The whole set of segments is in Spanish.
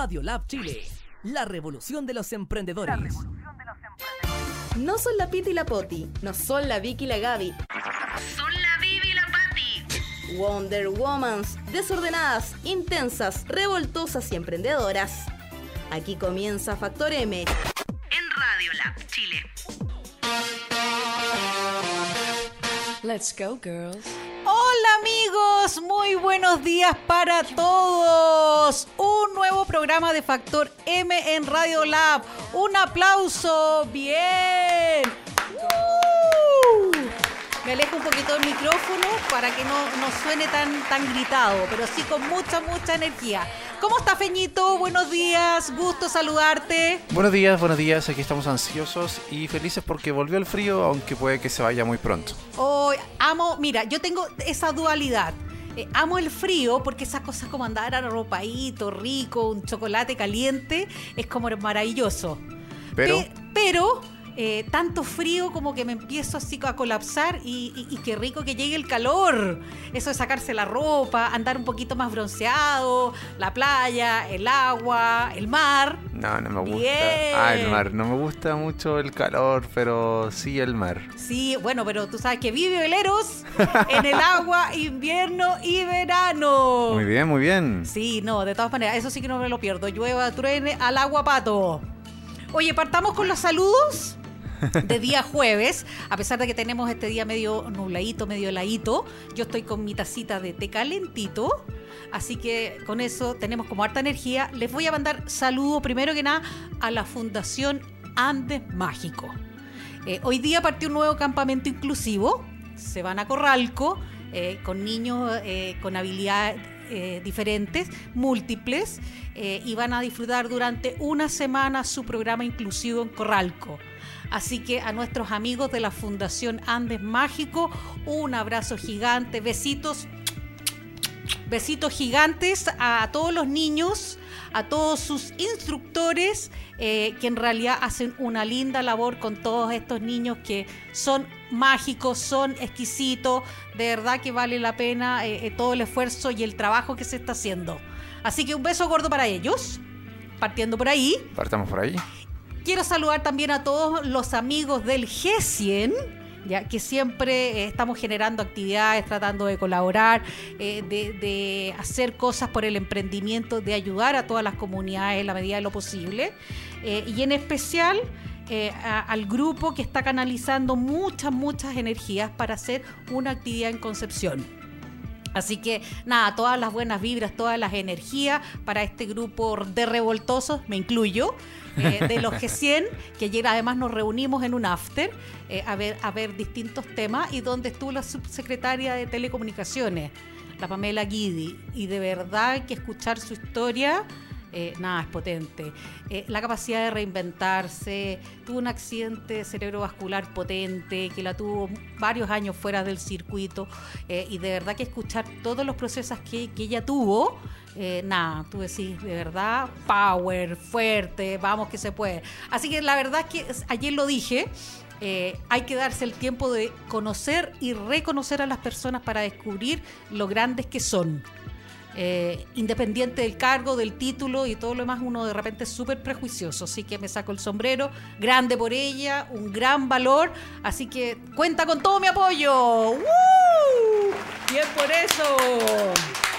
Radio Lab Chile, la revolución de los emprendedores. No son la Piti y la Poti, no son la Vicky y la Gaby. Son la Vivi y la Patti. Wonder Womans, desordenadas, intensas, revoltosas y emprendedoras. Aquí comienza Factor M. En Radio Lab Chile. Let's go, girls. Amigos, muy buenos días para todos. Un nuevo programa de Factor M en Radio Lab. Un aplauso, bien. ¡Uh! Me alejo un poquito del micrófono para que no, no suene tan, tan gritado, pero sí con mucha, mucha energía. ¿Cómo está Feñito? Buenos días, gusto saludarte. Buenos días, buenos días. Aquí estamos ansiosos y felices porque volvió el frío, aunque puede que se vaya muy pronto. Hoy amo, mira, yo tengo esa dualidad. Eh, amo el frío porque esas cosas como andar arropadito, rico, un chocolate caliente, es como maravilloso. Pero- Pe- pero eh, tanto frío como que me empiezo así a colapsar y, y- y qué rico que llegue el calor. Eso de sacarse la ropa, andar un poquito más bronceado, la playa, el agua, el mar. No, no me gusta. Bien. Ah, el mar. No me gusta mucho el calor, pero sí el mar. Sí, bueno, pero tú sabes que vive veleros en el agua, invierno y verano. Muy bien, muy bien. Sí, no, de todas maneras, eso sí que no me lo pierdo. Llueva, truene, al agua pato. Oye, partamos con los saludos de día jueves, a pesar de que tenemos este día medio nubladito, medio heladito, yo estoy con mi tacita de té calentito, así que con eso tenemos como harta energía. Les voy a mandar saludo primero que nada a la Fundación Andes Mágico. Eh, hoy día partió un nuevo campamento inclusivo. Se van a Corralco eh, con niños eh, con habilidades eh, diferentes, múltiples, eh, y van a disfrutar durante una semana su programa inclusivo en Corralco. Así que a nuestros amigos de la Fundación Andes Mágico, un abrazo gigante, besitos Besitos gigantes a todos los niños, a todos sus instructores, eh, que en realidad hacen una linda labor con todos estos niños que son mágicos, son exquisitos, de verdad que vale la pena eh, eh, todo el esfuerzo y el trabajo que se está haciendo. Así que un beso gordo para ellos, partiendo por ahí. Partamos por ahí. Quiero saludar también a todos los amigos del G100, ya que siempre eh, estamos generando actividades, tratando de colaborar, eh, de, hacer cosas por el emprendimiento, de ayudar a todas las comunidades en la medida de lo posible. Eh, y en especial al grupo que está canalizando muchas, muchas energías para hacer una actividad en Concepción. Así que nada, todas las buenas vibras, todas las energías para este grupo de revoltosos, me incluyo, eh, de los G100, que ayer además nos reunimos en un after eh, a, ver, a ver distintos temas y donde estuvo la subsecretaria de Telecomunicaciones, la Pamela Guidi, y de verdad que escuchar su historia... eh, nada, es potente. Eh, la capacidad de reinventarse, tuvo un accidente cerebrovascular potente, que la tuvo varios años fuera del circuito, eh, y de verdad que escuchar todos los procesos que, que ella tuvo, nada, tú decís, de verdad, power, fuerte, vamos que se puede. Así que la verdad es que ayer lo dije, hay que darse el tiempo de conocer y reconocer a las personas para descubrir lo grandes que son. Eh, independiente del cargo, del título y todo lo demás, uno de repente es súper prejuicioso. Así que me saco el sombrero, grande por ella, un gran valor. Así que cuenta con todo mi apoyo. ¡Woo! Bien por eso.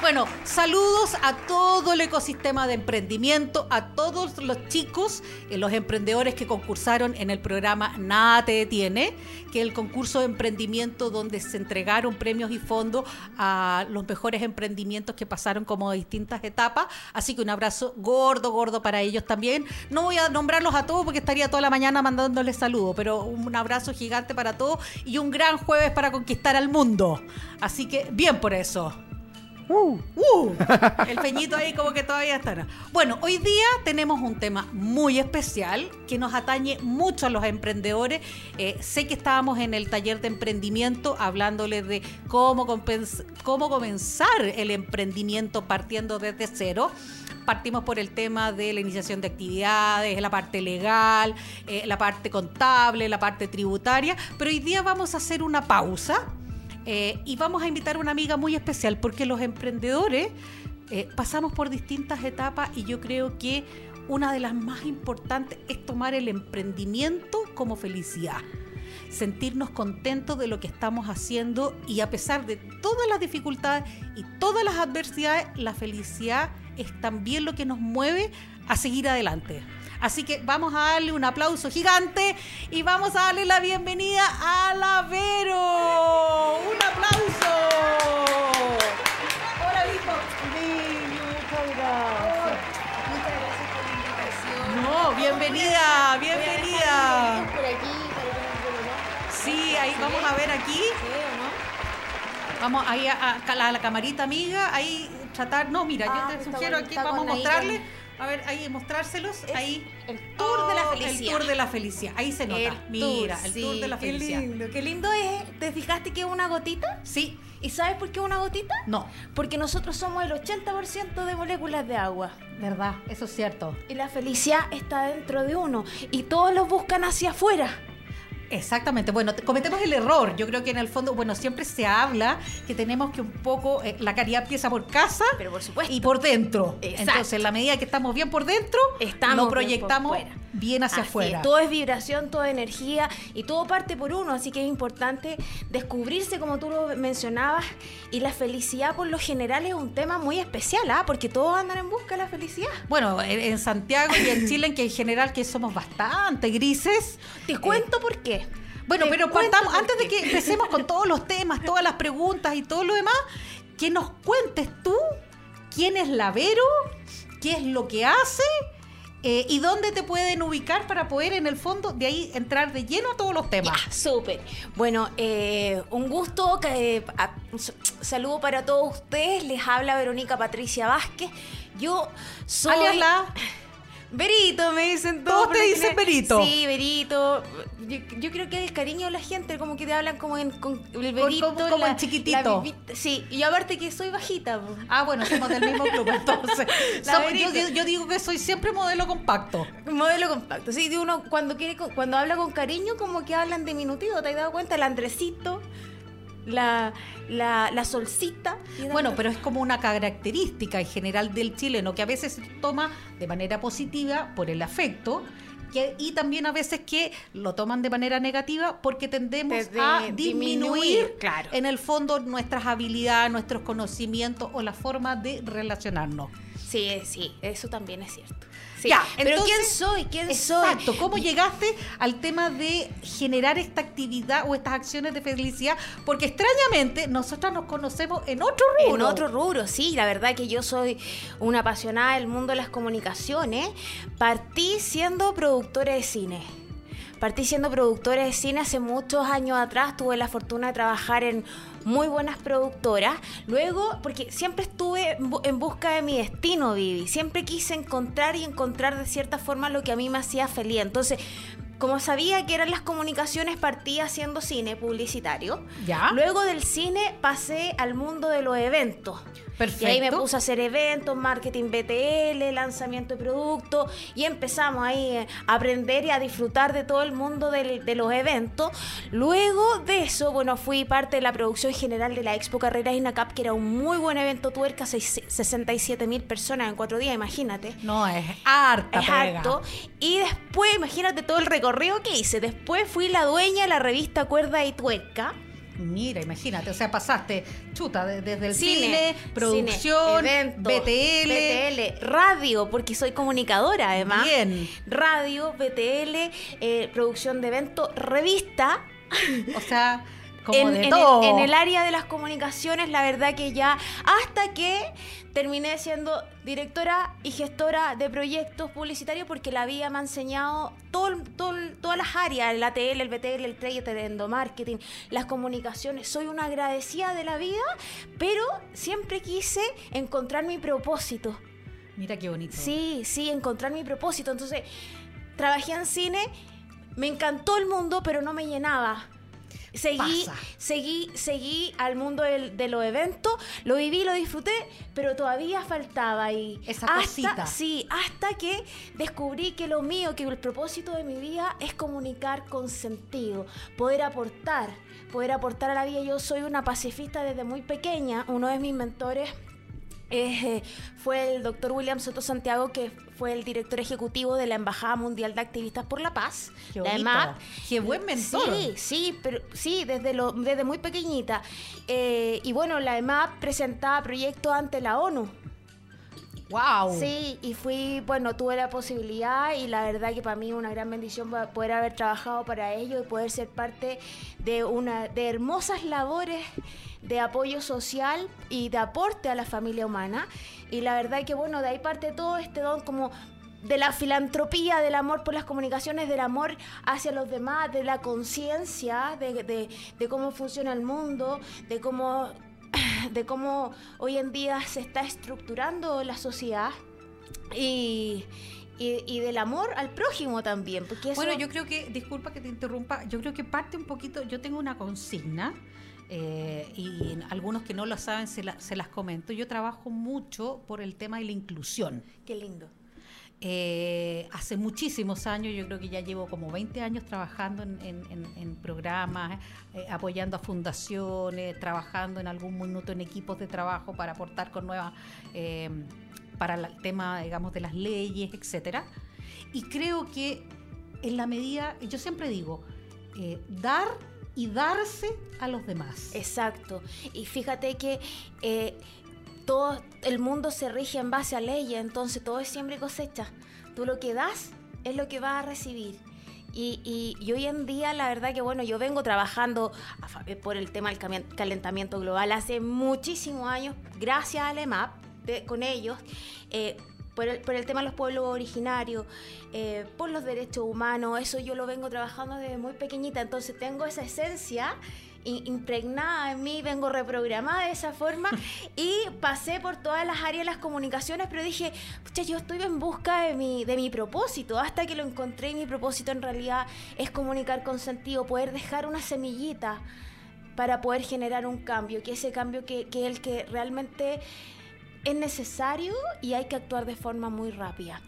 Bueno, saludos a todo el ecosistema de emprendimiento, a todos los chicos, eh, los emprendedores que concursaron en el programa Nada te detiene, que es el concurso de emprendimiento donde se entregaron premios y fondos a los mejores emprendimientos que pasaron como distintas etapas. Así que un abrazo gordo, gordo para ellos también. No voy a nombrarlos a todos porque estaría toda la mañana mandándoles saludos, pero un abrazo gigante para todos y un gran jueves para conquistar al mundo. Así que bien por eso. Uh, el peñito ahí como que todavía está. Bueno, hoy día tenemos un tema muy especial que nos atañe mucho a los emprendedores. Eh, sé que estábamos en el taller de emprendimiento hablándoles de cómo, cómo comenzar el emprendimiento partiendo desde cero. Partimos por el tema de la iniciación de actividades, la parte legal, eh, la parte contable, la parte tributaria, pero hoy día vamos a hacer una pausa eh, y vamos a invitar a una amiga muy especial porque los emprendedores eh, pasamos por distintas etapas y yo creo que una de las más importantes es tomar el emprendimiento como felicidad. Sentirnos contentos de lo que estamos haciendo y a pesar de todas las dificultades y todas las adversidades, la felicidad es también lo que nos mueve a seguir adelante. Así que vamos a darle un aplauso gigante y vamos a darle la bienvenida a la Vero. ¡Un aplauso! Hola, hijo. No, bienvenida, bienvenida. Sí, ahí vamos a ver aquí. ¿Sí o no? Vamos ahí a, la, camarita amiga, ahí tratar. No, mira, Ah, yo te está sugiero aquí, vamos a mostrarle. A ver, ahí mostrárselos. Es ahí. el tour de la Oh, felicidad. El tour de la felicidad. Ahí se nota. El Mira, tour, el sí, tour de la qué felicidad. lindo, qué lindo es. ¿Te fijaste que es una gotita? Sí, ¿Y sabes por qué una gotita? no, Porque nosotros somos el 80% de moléculas de agua. verdad, eso es cierto. Y la felicidad está dentro de uno. Y todos los buscan hacia afuera. Exactamente. Bueno, te- cometemos el error. Yo creo que en el fondo, bueno, siempre se habla que tenemos que un poco, eh, la caridad empieza por casa Pero por supuesto. y por dentro. Exacto. Entonces, en la medida que estamos bien por dentro, Estamos lo proyectamos bien, hacia Así afuera. es, todo es vibración, todo es energía y todo parte por uno, así que es importante descubrirse como tú lo mencionabas y la felicidad por lo general es un tema muy especial, ¿ah? porque todos andan en busca de la felicidad. Bueno, en, en Santiago y en Chile, en que en general que somos bastante grises. Te cuento por qué. Bueno, pero partamos, antes de que empecemos con todos los temas, todas las preguntas y todo lo demás, que nos cuentes tú quién es la Vero, qué es lo que hace eh, y dónde te pueden ubicar para poder en el fondo de ahí entrar de lleno a todos los temas. Ya, súper. Bueno, eh, un gusto. que, eh, a- saludo para todos ustedes. Les habla Verónica Patricia Vázquez. Yo soy. Alias la- Verito, me dicen Todos todos. te dicen. Verito. Sí, Verito. Yo, yo creo que es el cariño de la gente, como que te hablan como en, con el Verito. como- como en chiquitito. sí, y aparte que soy bajita. Ah, bueno, somos del mismo club, entonces. Somos- yo, yo- yo digo que soy siempre modelo compacto. Modelo compacto. Sí, de uno cuando quiere cuando habla con cariño, como que hablan diminutivo, ¿te has dado cuenta? El Andresito, la, la, la solcita. Bueno, pero es como una característica en general del chileno que a veces se toma de manera positiva por el afecto que- y también a veces que lo toman de manera negativa porque tendemos De- de a disminuir, disminuir claro. en el fondo nuestras habilidades, nuestros conocimientos o la forma de relacionarnos. Sí, sí, eso también es cierto. Sí. Ya, pero entonces- ¿quién soy? ¿Quién soy? Exacto, ¿cómo llegaste al tema de generar esta actividad o estas acciones de felicidad? Porque extrañamente nosotras nos conocemos en otro rubro. En otro rubro, sí, la verdad que yo soy una apasionada del mundo de las comunicaciones. Partí siendo productora de cine. Partí siendo productora de cine hace muchos años atrás. Tuve la fortuna de trabajar en muy buenas productoras. Luego, porque siempre estuve en bu- en busca de mi destino, Vivi. Siempre quise encontrar y encontrar de cierta forma lo que a mí me hacía feliz. Entonces, como sabía que eran las comunicaciones, partí haciendo cine publicitario. Ya. Luego del cine pasé al mundo de los eventos. Perfecto. Y ahí me puse a hacer eventos, marketing BTL, lanzamiento de productos y empezamos ahí eh, a aprender y a disfrutar de todo el mundo del- de los eventos. Luego de eso, bueno, fui parte de la producción general de la Expo Carreras INACAP, que era un muy buen evento tuerca, seis- 67 mil personas en cuatro días, imagínate. No, es harta Es harto. Y después, imagínate todo el recorrido que hice. Después fui la dueña de la revista Cuerda y Tuerca. Mira, imagínate, o sea, pasaste chuta de- desde el cine, Cine, producción, cine, evento, BTL. BTL, radio, porque soy comunicadora además. Bien. Radio, BTL, eh, producción de eventos, revista. O sea, en. El, en el área de las comunicaciones, la verdad que ya, hasta que terminé siendo directora y gestora de proyectos publicitarios, porque la vida me ha enseñado todo, todas las áreas, el ATL, el BTL, el trade, el endomarketing, las comunicaciones. Soy una agradecida de la vida, pero siempre quise encontrar mi propósito. Mira qué bonito. Sí, sí, encontrar mi propósito. Entonces, trabajé en cine, me encantó el mundo, pero no me llenaba. Seguí, Pasa. seguí, seguí al mundo del- de los eventos, lo viví, lo disfruté, pero todavía faltaba ahí. Esa hasta, cosita. Sí, hasta que descubrí que lo mío, que el propósito de mi vida es comunicar con sentido, poder aportar, poder aportar a la vida. Yo soy una pacifista desde muy pequeña, uno de mis mentores eh, fue el doctor William Soto Santiago, que fue el director ejecutivo de la Embajada Mundial de Activistas por la Paz, Qué la. EMAP. Qué buen mentor. Sí, sí, pero sí, desde, lo, desde muy pequeñita. Eh, y bueno, la EMAP presentaba proyectos ante la ONU. ¡Wow! Sí, y fui, bueno, tuve la posibilidad y la verdad que para mí una gran bendición poder haber trabajado para ello y poder ser parte de una de hermosas labores de apoyo social y de aporte a la familia humana. Y la verdad que bueno, de ahí parte todo este don como de la filantropía, del amor por las comunicaciones, del amor hacia los demás, de la conciencia de, de- de cómo funciona el mundo, de cómo, de cómo hoy en día se está estructurando la sociedad y, y- y del amor al prójimo también. Porque eso, Bueno, yo creo que, disculpa que te interrumpa, yo creo que parte un poquito, yo tengo una consigna. Eh, y algunos que no lo saben se, la- se las comento. Yo trabajo mucho por el tema de la inclusión. Qué lindo. Eh, hace muchísimos años, yo creo que ya llevo como 20 años trabajando en, en- en- programas, eh, apoyando a fundaciones, trabajando en algún minuto en equipos de trabajo para aportar con nuevas, eh, para el tema, digamos, de las leyes, etcétera. Y creo que en la medida, yo siempre digo, eh, dar y darse a los demás. Exacto. Y fíjate que eh, todo el mundo se rige en base a leyes, entonces todo es siempre cosecha. Tú lo que das es lo que vas a recibir. Y, y- hoy en día, la verdad que bueno, yo vengo trabajando eh, por el tema del calentamiento global hace muchísimos años, gracias al EMAP, de- con ellos, eh, por, el, por el tema de los pueblos originarios, eh, por los derechos humanos, eso yo lo vengo trabajando desde muy pequeñita, entonces tengo esa esencia impregnada en mí, vengo reprogramada de esa forma y pasé por todas las áreas de las comunicaciones, pero dije, pucha, yo estoy en busca de mi, de mi propósito, hasta que lo encontré y mi propósito en realidad es comunicar con sentido, poder dejar una semillita para poder generar un cambio, que ese cambio que, que es el que realmente es necesario y hay que actuar de forma muy rápida.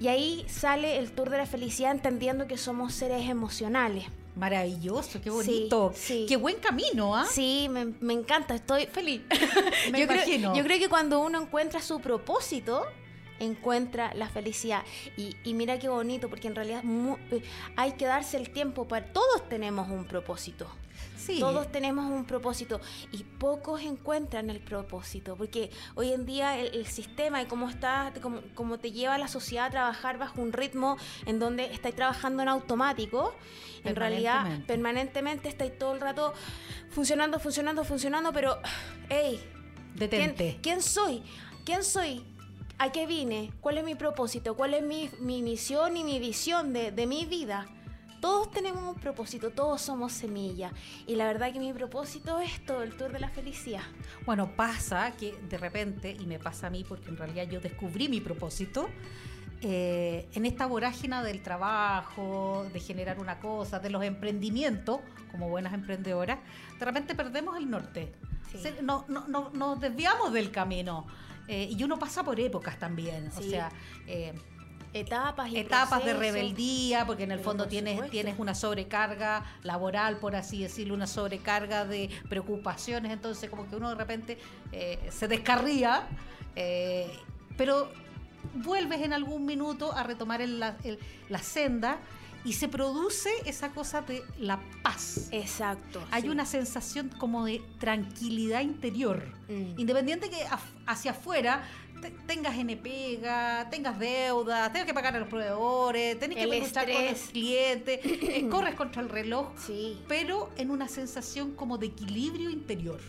Y ahí sale el Tour de la Felicidad entendiendo que somos seres emocionales. Maravilloso, qué bonito. sí. Qué buen camino, ¿ah? Sí, me, me encanta, estoy feliz. Me yo, creo, yo creo que cuando uno encuentra su propósito, encuentra la felicidad. Y, y mira qué bonito, porque en realidad mu- eh, hay que darse el tiempo para... Todos tenemos un propósito. Sí. Todos tenemos un propósito y pocos encuentran el propósito, porque hoy en día el, el sistema y cómo está, cómo, cómo te lleva la sociedad a trabajar bajo un ritmo en donde estáis trabajando en automático, en realidad Permanentemente. permanentemente estáis todo el rato funcionando, funcionando, funcionando, pero, hey, Detente. ¿quién, quién soy? ¿Quién soy? ¿A qué vine? ¿Cuál es mi propósito? ¿Cuál es mi, mi misión y mi visión de, de mi vida? Todos tenemos un propósito, todos somos semilla. Y la verdad que mi propósito es todo el tour de la felicidad. Bueno, pasa que de repente, y me pasa a mí porque en realidad yo descubrí mi propósito, eh, en esta vorágine del trabajo, de generar una cosa, de los emprendimientos, como buenas emprendedoras, de repente perdemos el norte. Sí. Se- no- no- no- nos desviamos del camino. Eh, y uno pasa por épocas también. O sea, eh, Etapas y etapas de rebeldía, porque en el Pero fondo tienes, supuesto. tienes una sobrecarga laboral, por así decirlo, una sobrecarga de preocupaciones, entonces como que uno de repente eh, se descarría, eh, pero vuelves en algún minuto a retomar el- la, el- la senda y se produce esa cosa de la paz. Exacto. Hay sí. una sensación como de tranquilidad interior. Mm. Independiente que hacia afuera te- tengas N pega, tengas deudas, tengas que pagar a los proveedores, tenés El que luchar con el estrés. cliente, eh, corres contra el reloj, Sí, pero en una sensación como de equilibrio interior.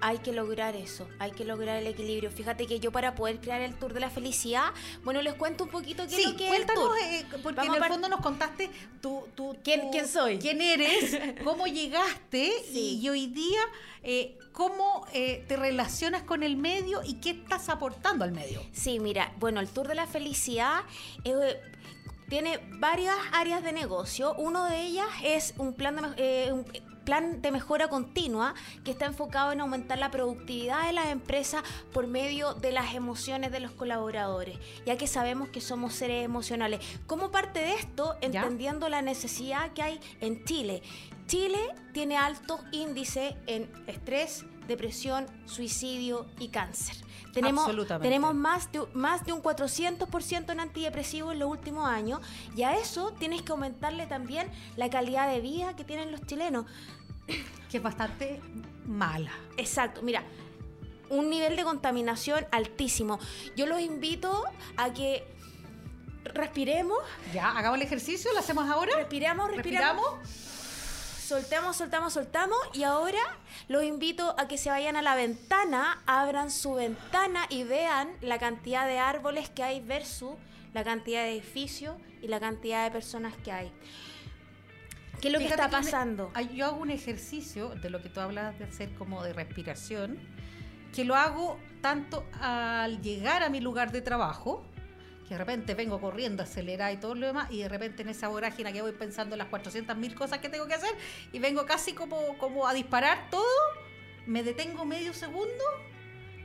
Hay que lograr eso, hay que lograr el equilibrio. Fíjate que yo para poder crear el tour de la felicidad, bueno, les cuento un poquito qué es lo que es el cuéntanos, tour. eh, porque Vamos en el fondo nos contaste tu, tu- ¿Quién- quién soy? quién eres, cómo llegaste Sí. y hoy día eh, cómo eh, te relacionas con el medio y qué estás aportando al medio. Sí, mira, bueno, el Tour de la Felicidad eh, tiene varias áreas de negocio. Uno de ellas es un plan de, eh, un plan de mejora continua que está enfocado en aumentar la productividad de las empresas por medio de las emociones de los colaboradores, ya que sabemos que somos seres emocionales. Como parte de esto, ¿Ya? entendiendo la necesidad que hay en Chile. Chile tiene altos índices en estrés, depresión, suicidio y cáncer. Tenemos, tenemos más de, más de un 400% en antidepresivos en los últimos años y a eso tienes que aumentarle también la calidad de vida que tienen los chilenos. Que es bastante mala. Exacto, mira, un nivel de contaminación altísimo. Yo los invito a que respiremos, Ya, hagamos el ejercicio, lo hacemos ahora. respiramos, respiramos. Soltamos, soltamos, soltamos. Y ahora los invito a que se vayan a la ventana, abran su ventana y vean la cantidad de árboles que hay versus la cantidad de edificios y la cantidad de personas que hay. ¿Qué es lo que Fíjate está me- pasando? ay, yo hago un ejercicio de lo que tú hablas de hacer como de respiración, que lo hago tanto al llegar a mi lugar de trabajo, que de repente vengo corriendo, acelerada y todo lo demás, y de repente en esa vorágine que voy pensando en las 400 mil cosas que tengo que hacer, y vengo casi como, como a disparar todo, me detengo medio segundo,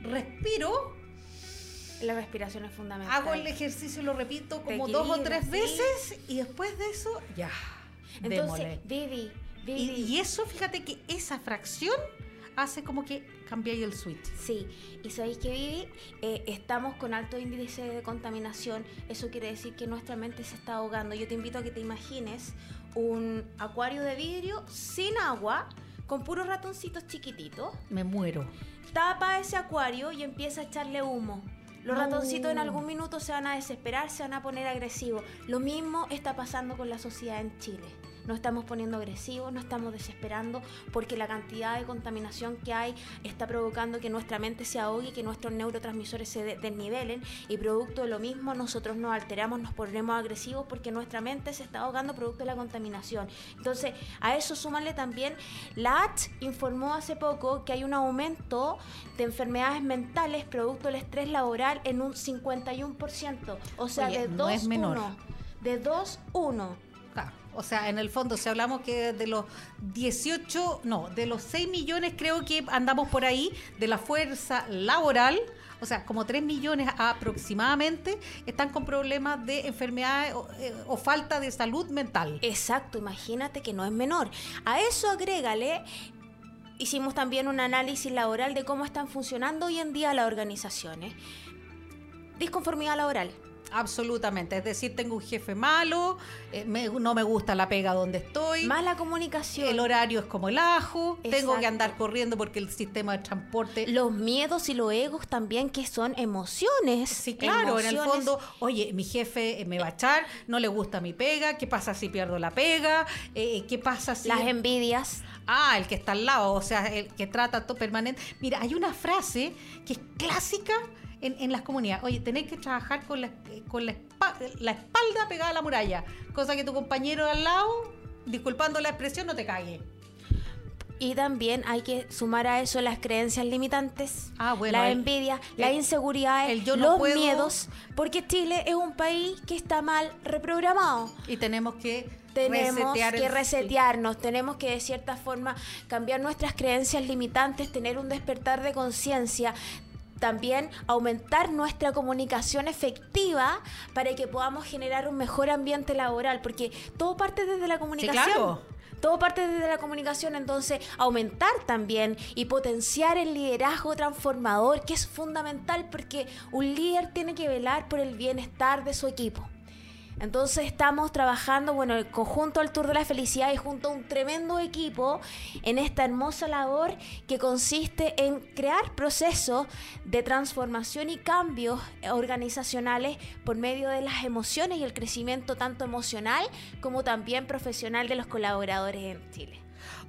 respiro, La respiración es fundamental. hago el ejercicio y lo repito Te como dos o tres veces, y después de eso, ya. Entonces, Vivi, Y, Vivi. y eso, fíjate que esa fracción hace como que cambiáis el switch. Sí, y sabéis que Vivi, Eh, estamos con alto índice de contaminación. Eso quiere decir que nuestra mente se está ahogando. Yo te invito a que te imagines un acuario de vidrio sin agua, con puros ratoncitos chiquititos. Me muero. Tapa ese acuario y empieza a echarle humo. Los ratoncitos en algún minuto se van a desesperar, se van a poner agresivos. Lo mismo está pasando con la sociedad en Chile. Nos estamos poniendo agresivos, nos estamos desesperando porque la cantidad de contaminación que hay está provocando que nuestra mente se ahogue y que nuestros neurotransmisores se de- desnivelen y producto de lo mismo nosotros nos alteramos, nos ponemos agresivos porque nuestra mente se está ahogando producto de la contaminación. Entonces, a eso súmale también, la ACH informó hace poco que hay un aumento de enfermedades mentales producto del estrés laboral en un 51%, o sea, Oye, de no es 2 menor. 1. De 2 1. O sea, en el fondo, si hablamos que de los 18, no, de los 6 millones creo que andamos por ahí de la fuerza laboral, o sea, como 3 millones aproximadamente están con problemas de enfermedades o, eh, o falta de salud mental. Exacto, imagínate que no es menor. A eso agrégale, hicimos también un análisis laboral de cómo están funcionando hoy en día las organizaciones. Disconformidad laboral. Absolutamente, es decir, tengo un jefe malo, eh, me- no me gusta la pega donde estoy. Mala comunicación. El horario es como el ajo, tengo que andar corriendo porque el sistema de transporte... Los miedos y los egos también, que son emociones. Sí, claro, en el Emociones. fondo, oye, mi jefe eh, me va a echar, no le gusta mi pega, ¿qué pasa si pierdo la pega? Eh, ¿Qué pasa si... Las envidias. Ah, el que está al lado, o sea, el que trata todo permanente. Mira, hay una frase que es clásica en, en las comunidades. Oye, tenés que trabajar con la, eh, con la, espa- la espalda pegada a la muralla, cosa que tu compañero de al lado, disculpando la expresión, no te cague. Y también hay que sumar a eso las creencias limitantes, Ah, bueno, la el- envidia, la el- inseguridad, el yo no los puedo- miedos, porque Chile es un país que está mal reprogramado. Y tenemos que Tenemos resetear que resetearnos, tenemos que de cierta forma cambiar nuestras creencias limitantes, tener un despertar de conciencia, también aumentar nuestra comunicación efectiva para que podamos generar un mejor ambiente laboral, porque todo parte desde la comunicación. claro. Todo parte desde la comunicación, entonces aumentar también y potenciar el liderazgo transformador, que es fundamental porque un líder tiene que velar por el bienestar de su equipo. Entonces estamos trabajando, bueno, el conjunto al Tour de la Felicidad y junto a un tremendo equipo en esta hermosa labor que consiste en crear procesos de transformación y cambios organizacionales por medio de las emociones y el crecimiento tanto emocional como también profesional de los colaboradores en Chile.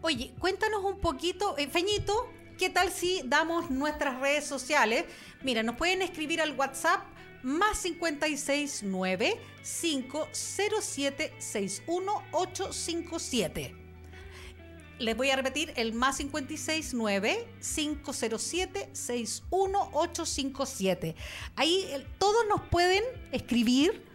Oye, cuéntanos un poquito, eh, Feñito, ¿qué tal si damos nuestras redes sociales? Mira, nos pueden escribir al WhatsApp más 569 507 61857. Les voy a repetir el más 569 507 61857. Ahí todos nos pueden escribir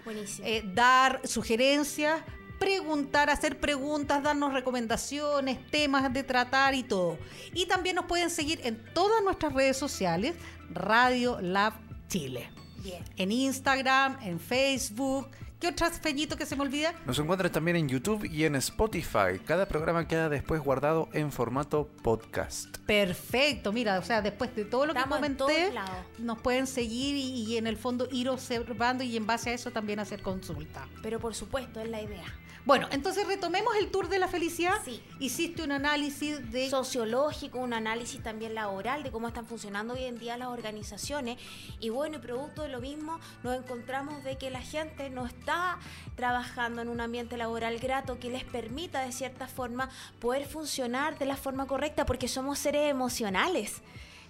eh, dar sugerencias, preguntar, hacer preguntas, darnos recomendaciones, temas de tratar y todo. Y también nos pueden seguir en todas nuestras redes sociales, Radio Lab Chile. Bien. En Instagram, en Facebook, ¿Qué otras feñito que se me olvida? Nos encuentran también en YouTube y en Spotify. Cada programa queda después guardado en formato podcast. Perfecto, mira, o sea, después de todo lo Estamos que en comenté, nos pueden seguir y, y en el fondo ir observando y en base a eso también hacer consulta. Pero por supuesto, es la idea. Bueno, entonces retomemos el tour de la felicidad. Sí. Hiciste un análisis de sociológico, un análisis también laboral de cómo están funcionando hoy en día las organizaciones. Y bueno, y producto de lo mismo, nos encontramos de que la gente no está trabajando en un ambiente laboral grato que les permita de cierta forma poder funcionar de la forma correcta porque somos seres emocionales.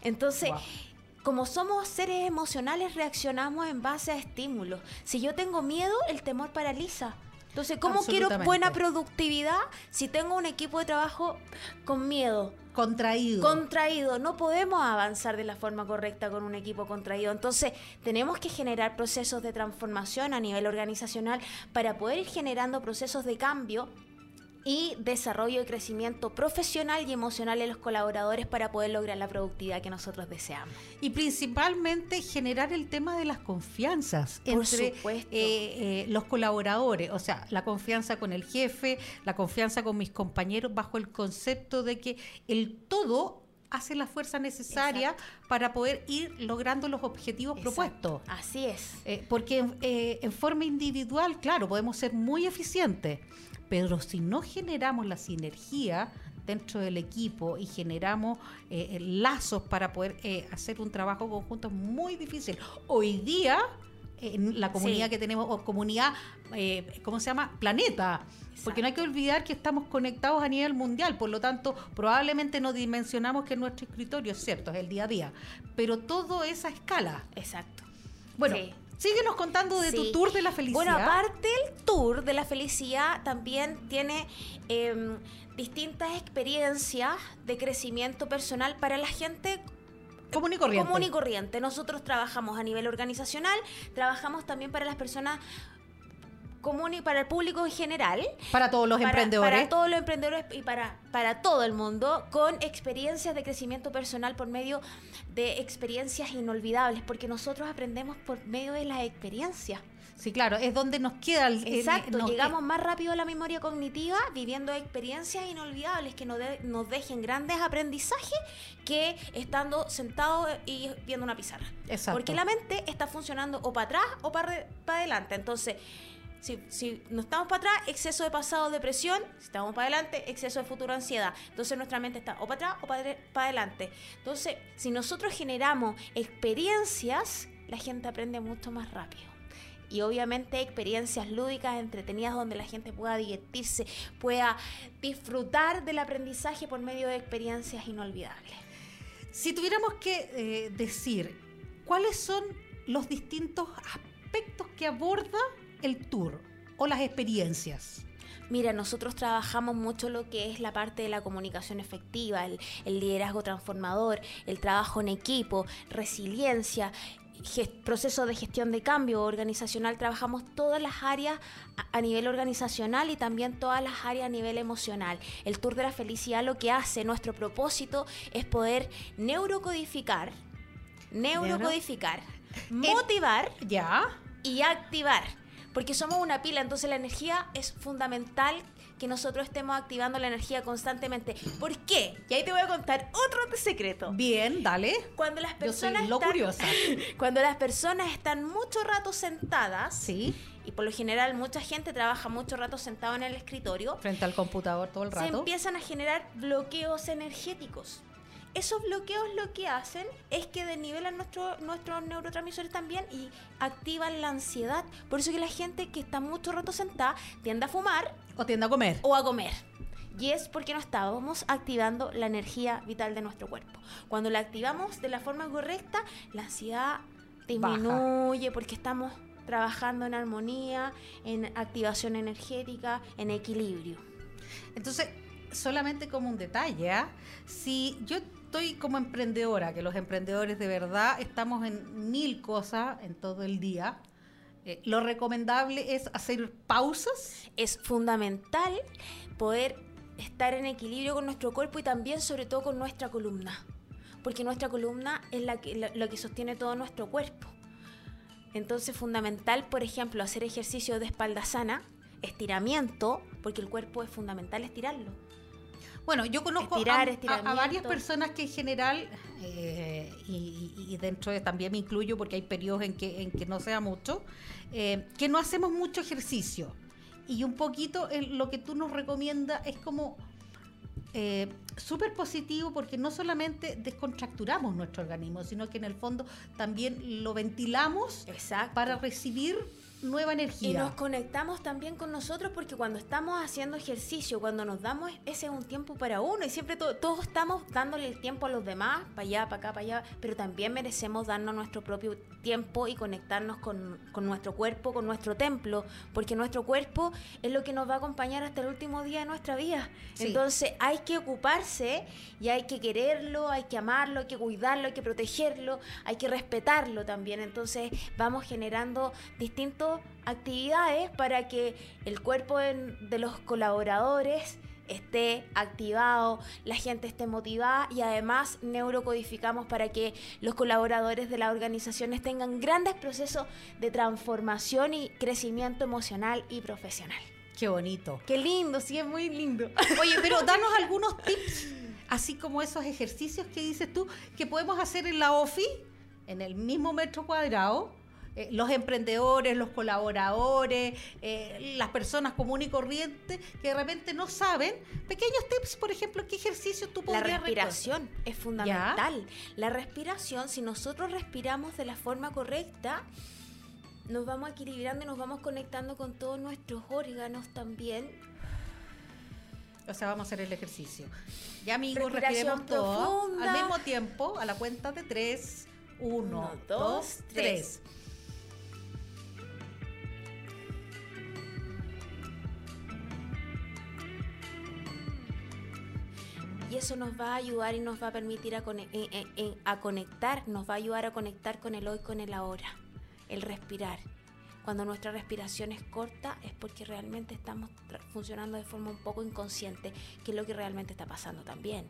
Entonces... Wow. Como somos seres emocionales, reaccionamos en base a estímulos. Si yo tengo miedo, el temor paraliza. Entonces, ¿cómo quiero buena productividad si tengo un equipo de trabajo con miedo? contraído. contraído. No podemos avanzar de la forma correcta con un equipo contraído. Entonces, tenemos que generar procesos de transformación a nivel organizacional para poder ir generando procesos de cambio y desarrollo y crecimiento profesional y emocional en los colaboradores para poder lograr la productividad que nosotros deseamos. Y principalmente generar el tema de las confianzas Por entre eh, eh, los colaboradores, o sea, la confianza con el jefe, la confianza con mis compañeros, bajo el concepto de que el todo hace la fuerza necesaria para poder ir logrando los objetivos propuestos. Así es. Eh, porque eh, en forma individual, claro, podemos ser muy eficientes, pero si no generamos la sinergia dentro del equipo y generamos eh, lazos para poder eh, hacer un trabajo conjunto es muy difícil. Hoy día, en la comunidad Sí. que tenemos, o comunidad, eh, ¿cómo se llama? Planeta. Porque no hay que olvidar que estamos conectados a nivel mundial, por lo tanto, probablemente no dimensionamos que nuestro escritorio es cierto, es el día a día, pero todo es a escala. Exacto. Bueno, Sí. Síguenos contando de tu tour de la felicidad. Bueno, aparte el tour de la felicidad también tiene em, distintas experiencias de crecimiento personal para la gente común y corriente. común y corriente. Nosotros trabajamos a nivel organizacional, trabajamos también para las personas común y para el público en general. Para todos los para, emprendedores. Para todos los emprendedores y para, para todo el mundo, con experiencias de crecimiento personal por medio de experiencias inolvidables, porque nosotros aprendemos por medio de las experiencias. Sí, claro, es donde nos queda el. Exacto, nos- llegamos más rápido a la memoria cognitiva viviendo experiencias inolvidables que nos, de- nos dejen grandes aprendizajes que estando sentados y viendo una pizarra. Exacto. Porque la mente está funcionando o para atrás o para adelante. Entonces, si, si no estamos para atrás, exceso de pasado, depresión. Si estamos para adelante, exceso de futuro, ansiedad. Entonces nuestra mente está o para atrás o para, para adelante. Entonces, si nosotros generamos experiencias, la gente aprende mucho más rápido. Y obviamente experiencias lúdicas, entretenidas, donde la gente pueda divertirse, pueda disfrutar del aprendizaje por medio de experiencias inolvidables. Si tuviéramos que eh, decir cuáles son los distintos aspectos que aborda el tour o las experiencias. Mira, nosotros trabajamos mucho lo que es la parte de la comunicación efectiva, el, el liderazgo transformador, el trabajo en equipo, resiliencia, proceso de gestión de cambio organizacional. Trabajamos todas las áreas a, a nivel organizacional y también todas las áreas a nivel emocional. El Tour de la Felicidad lo que hace, nuestro propósito es poder neurocodificar, neurocodificar, motivar Ya. y activar. Porque somos una pila, entonces la energía es fundamental que nosotros estemos activando la energía constantemente. ¿Por qué? Y ahí te voy a contar otro secreto. Bien, dale. Cuando las Yo soy personas lo están- curiosa. Cuando las personas están mucho rato sentadas, Sí. y por lo general mucha gente trabaja mucho rato sentado en el escritorio, Frente al computador todo el se rato. empiezan a generar bloqueos energéticos. Esos bloqueos lo que hacen es que desnivelan nuestro, nuestros neurotransmisores también y activan la ansiedad. Por eso que la gente que está mucho rato sentada tiende a fumar O tiende a comer. o a comer. Y es porque no estábamos activando la energía vital de nuestro cuerpo. Cuando la activamos de la forma correcta, la ansiedad disminuye porque estamos trabajando en armonía, en activación energética, en equilibrio. Entonces, solamente como un detalle, ¿ah? si yo estoy como emprendedora, que los emprendedores de verdad estamos en mil cosas en todo el día, eh, lo recomendable es hacer pausas. es fundamental poder estar en equilibrio con nuestro cuerpo y también sobre todo con nuestra columna. Porque nuestra columna es la que, la- que sostiene todo nuestro cuerpo. Entonces, fundamental, por ejemplo, hacer ejercicio de espalda sana, estiramiento, porque el cuerpo es fundamental estirarlo. Bueno, yo conozco Estirar, a- a, a estiramiento. varias personas que en general, eh, y, dentro de también me incluyo porque hay periodos en que, en que no sea mucho, eh, que no hacemos mucho ejercicio. Y un poquito eh, lo que tú nos recomiendas es como eh, súper positivo porque no solamente descontracturamos nuestro organismo, sino que en el fondo también lo ventilamos Exacto. para recibir nueva Y energía. nos conectamos también con nosotros porque cuando estamos haciendo ejercicio, cuando nos damos, ese es un tiempo para uno y siempre to- todos estamos dándole el tiempo a los demás, para allá, para acá, para allá, pero también merecemos darnos nuestro propio tiempo y conectarnos con, con nuestro cuerpo, con nuestro templo, porque nuestro cuerpo es lo que nos va a acompañar hasta el último día de nuestra vida. Sí. Entonces hay que ocuparse y hay que quererlo, hay que amarlo, hay que cuidarlo, hay que protegerlo, hay que respetarlo también. Entonces vamos generando actividades para que el cuerpo en- de los colaboradores esté activado, la gente esté motivada y además neurocodificamos para que los colaboradores de las organizaciones tengan grandes procesos de transformación y crecimiento emocional y profesional. Qué bonito. Qué lindo, sí, es muy lindo. Oye, pero danos algunos tips, así como esos ejercicios que dices tú, que podemos hacer en la OFI, en el mismo metro cuadrado. Eh, los emprendedores, los colaboradores, eh, las personas comunes y corrientes que de repente no saben. Pequeños tips, por ejemplo, ¿qué ejercicios tú La podrías respiración es fundamental. La respiración, si nosotros respiramos de la forma correcta, nos vamos equilibrando y nos vamos conectando con todos nuestros órganos también. O sea, vamos a hacer el ejercicio. Ya, amigos, respiremos todos al mismo tiempo, a la cuenta de tres. Uno, Uno, dos, dos, tres. tres. Y eso nos va a ayudar y nos va a permitir a, en- en- en- a conectar, nos va a ayudar a conectar con el hoy, con el ahora, el respirar. Cuando nuestra respiración es corta es porque realmente estamos funcionando de forma un poco inconsciente, que es lo que realmente está pasando también.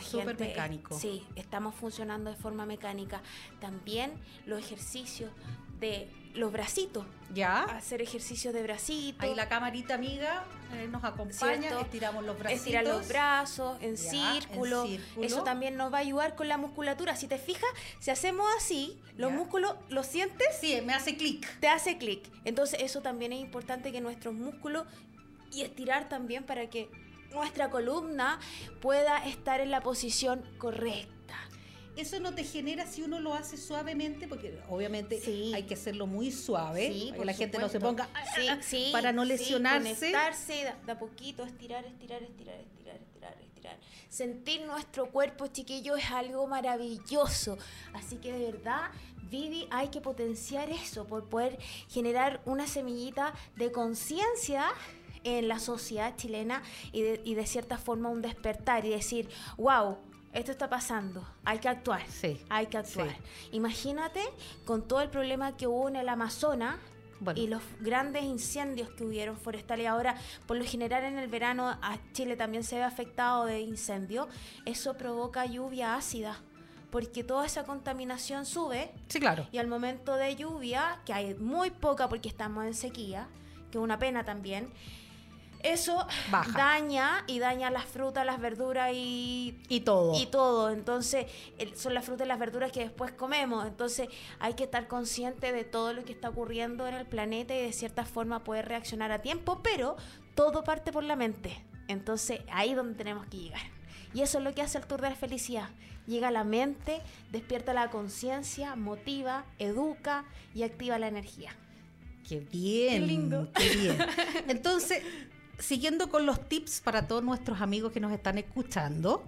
Súper gente- mecánico. Sí, estamos funcionando de forma mecánica. También los ejercicios de los bracitos, ¿Ya? hacer ejercicios de bracitos. Ahí la camarita amiga eh, nos acompaña, ¿cierto? estiramos los bracitos. Estirar los brazos en, Ya, en círculo. círculo. Eso también nos va a ayudar con la musculatura. Si te fijas, si hacemos así, los Ya. músculos, ¿los sientes? Sí, me hace clic. Te hace clic. Entonces eso también es importante que nuestros músculos y estirar también para que nuestra columna pueda estar en la posición correcta. Eso no te genera si uno lo hace suavemente, porque obviamente Sí. hay que hacerlo muy suave, Sí, que la gente no se ponga Sí, sí, para no lesionarse. conectarse de, de a poquito, estirar, estirar, estirar, estirar, estirar, estirar. Sentir nuestro cuerpo, chiquillo, es algo maravilloso. Así que de verdad, Vivi, hay que potenciar eso por poder generar una semillita de conciencia en la sociedad chilena y de, y de cierta forma un despertar y decir, wow, esto está pasando, hay que actuar. Sí, Hay que actuar. sí. Imagínate con todo el problema que hubo en el Amazonas Bueno. y los grandes incendios que hubieron forestales. Ahora, por lo general en el verano a Chile también se ve afectado de incendio. Eso provoca lluvia ácida porque toda esa contaminación sube Sí, claro. y al momento de lluvia, que hay muy poca porque estamos en sequía, que es una pena también, eso Baja. daña y daña las frutas, las verduras y Y todo. y todo. Entonces, son las frutas y las verduras que después comemos. Entonces, hay que estar consciente de todo lo que está ocurriendo en el planeta y de cierta forma poder reaccionar a tiempo, pero todo parte por la mente. Entonces, ahí es donde tenemos que llegar. Y eso es lo que hace el Tour de la Felicidad. Llega a la mente, despierta la conciencia, motiva, educa y activa la energía. Qué bien. Qué lindo. Qué bien. Entonces, siguiendo con los tips para todos nuestros amigos que nos están escuchando,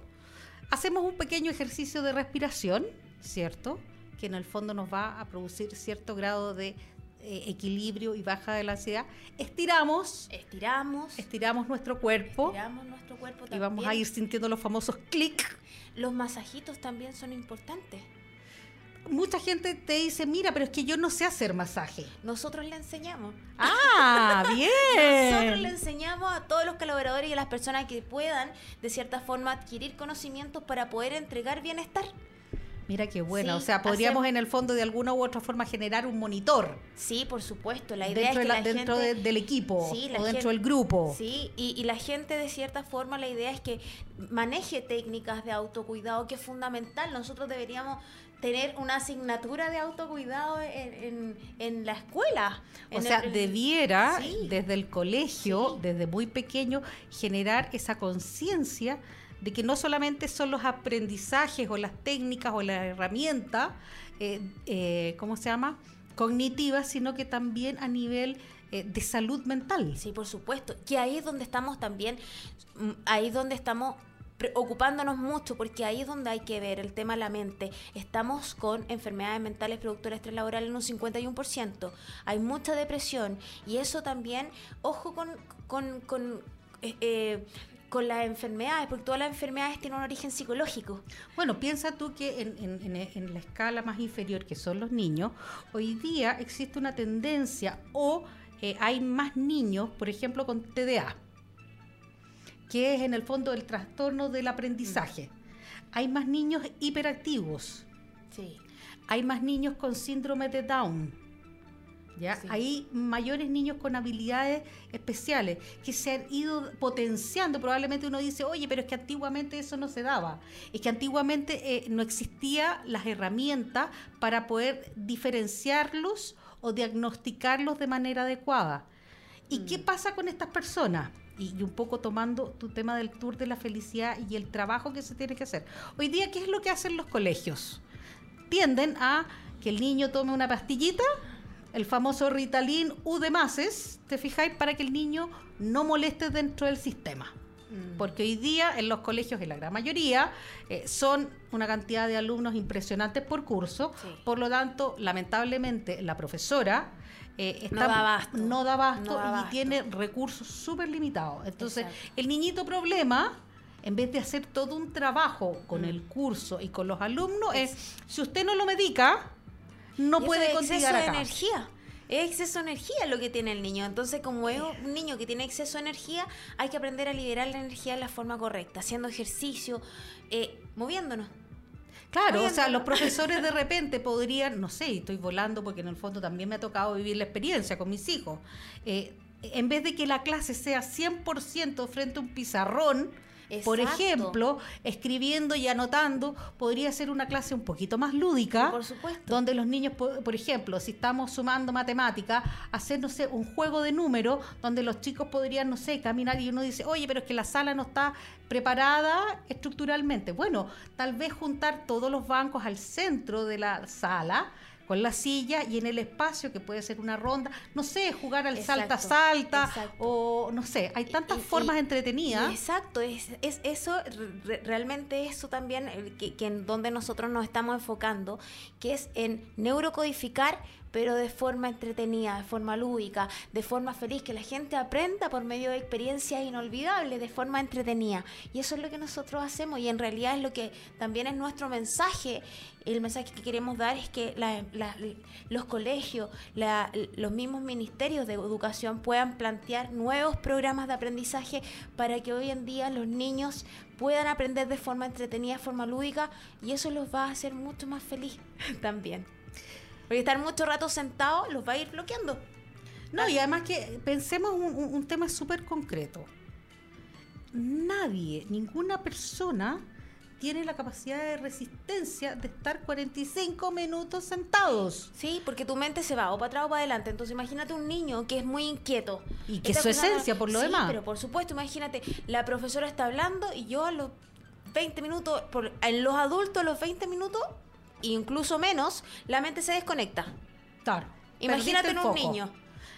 hacemos un pequeño ejercicio de respiración, ¿cierto? Que en el fondo nos va a producir cierto grado de eh, equilibrio y baja de la ansiedad. Estiramos, Estiramos, estiramos nuestro cuerpo estiramos nuestro cuerpo y vamos a también. ir sintiendo los famosos clic. Los masajitos también son importantes. Mucha gente te dice, mira, pero es que yo no sé hacer masaje. Nosotros le enseñamos. Ah, Nosotros le bien. enseñamos a todos los colaboradores y a las personas que puedan, de cierta forma, adquirir conocimientos para poder entregar bienestar. Mira qué buena. Sí, o sea, podríamos hacer- en el fondo de alguna u otra forma generar un monitor Sí, por supuesto. La idea dentro, es de que la- la dentro gente... de- del equipo Sí, o dentro gente- del grupo. Sí, y, y la gente de cierta forma la idea es que maneje técnicas de autocuidado, que es fundamental. Nosotros deberíamos tener una asignatura de autocuidado en, en- en la escuela. O En sea, el- debiera Sí. desde el colegio, Sí. desde muy pequeño, generar esa conciencia de que no solamente son los aprendizajes o las técnicas o las herramientas, eh, eh, ¿cómo se llama? Cognitivas, sino que también a nivel eh, de salud mental. Sí, por supuesto. Que ahí es donde estamos también, mm, ahí es donde estamos preocupándonos mucho, porque ahí es donde hay que ver el tema de la mente. Estamos con enfermedades mentales productoras de estrés laboral en un 51%. Hay mucha depresión y eso también, ojo con, con, con, eh, eh, con las enfermedades, porque todas las enfermedades tienen un origen psicológico. Bueno, piensa tú que en, en- en- en la escala más inferior, que son los niños, hoy día existe una tendencia o eh, hay más niños, por ejemplo, con TDA, que es en el fondo el trastorno del aprendizaje. Hay más niños hiperactivos, Sí. hay más niños con síndrome de Down. ¿ya? Sí. Hay mayores niños con habilidades especiales que se han ido potenciando. Probablemente uno dice, oye, pero es que antiguamente eso no se daba. Es que antiguamente eh, no existía las herramientas para poder diferenciarlos o diagnosticarlos de manera adecuada. ¿Y qué pasa con estas personas? Y, y un poco tomando tu tema del tour de la felicidad y el trabajo que se tiene que hacer. Hoy día, ¿qué es lo que hacen los colegios? Tienden a que el niño tome una pastillita, el famoso Ritalin U de Mases, ¿te fijáis? Para que el niño no moleste dentro del sistema. Porque hoy día en los colegios, en la gran mayoría, eh, son una cantidad de alumnos impresionantes por curso. Sí. Por lo tanto, lamentablemente, la profesora eh, No da abasto. no da abasto No da y tiene recursos súper limitados. Entonces, Exacto. el niñito problema, en vez de hacer todo un trabajo con Mm. el curso y con los alumnos, es, si usted no lo medica, no Y puede es continuar exceso de acá. energía. Es exceso de energía lo que tiene el niño. Entonces, como es un niño que tiene exceso de energía, hay que aprender a liberar la energía de la forma correcta, haciendo ejercicio, eh, moviéndonos. Claro, o sea, los profesores de repente podrían, no sé, estoy volando porque en el fondo también me ha tocado vivir la experiencia con mis hijos. eh, en vez de que la clase sea 100% frente a un pizarrón, por ejemplo, escribiendo y anotando, podría ser una clase un poquito más lúdica. Por supuesto. Donde los niños, po- por ejemplo, si estamos sumando matemática, hacer, no sé, un juego de números donde los chicos podrían, no sé, caminar y uno dice, oye, pero es que la sala no está preparada estructuralmente. Bueno, tal vez juntar todos los bancos al centro de la sala con la silla y en el espacio que puede ser una ronda, no sé, jugar al Exacto, salta-salta exacto. o no sé, hay tantas Y- formas y entretenidas. Exacto, es, es eso, re- realmente eso también, eh, que, que en donde nosotros nos estamos enfocando, que es en neurocodificar, pero de forma entretenida, de forma lúdica, de forma feliz, que la gente aprenda por medio de experiencias inolvidables, de forma entretenida. Y eso es lo que nosotros hacemos y en realidad es lo que también es nuestro mensaje. El mensaje que queremos dar es que la- la- los colegios, la- los mismos ministerios de educación puedan plantear nuevos programas de aprendizaje para que hoy en día los niños puedan aprender de forma entretenida, de forma lúdica, y eso los va a hacer mucho más feliz también. Porque estar mucho rato sentados los va a ir bloqueando. No, y además que pensemos un, un- un tema súper concreto. Nadie, ninguna persona tiene la capacidad de resistencia de estar 45 minutos sentados. Sí, porque tu mente se va o para atrás o para adelante. Entonces imagínate un niño que es muy inquieto. Y que Está su esencia, por lo Sí, demás. pero por supuesto, imagínate, la profesora está hablando y yo a los 20 minutos, por, en los adultos a los 20 minutos, incluso menos, la mente se desconecta. Claro. Imagínate en un foco. niño.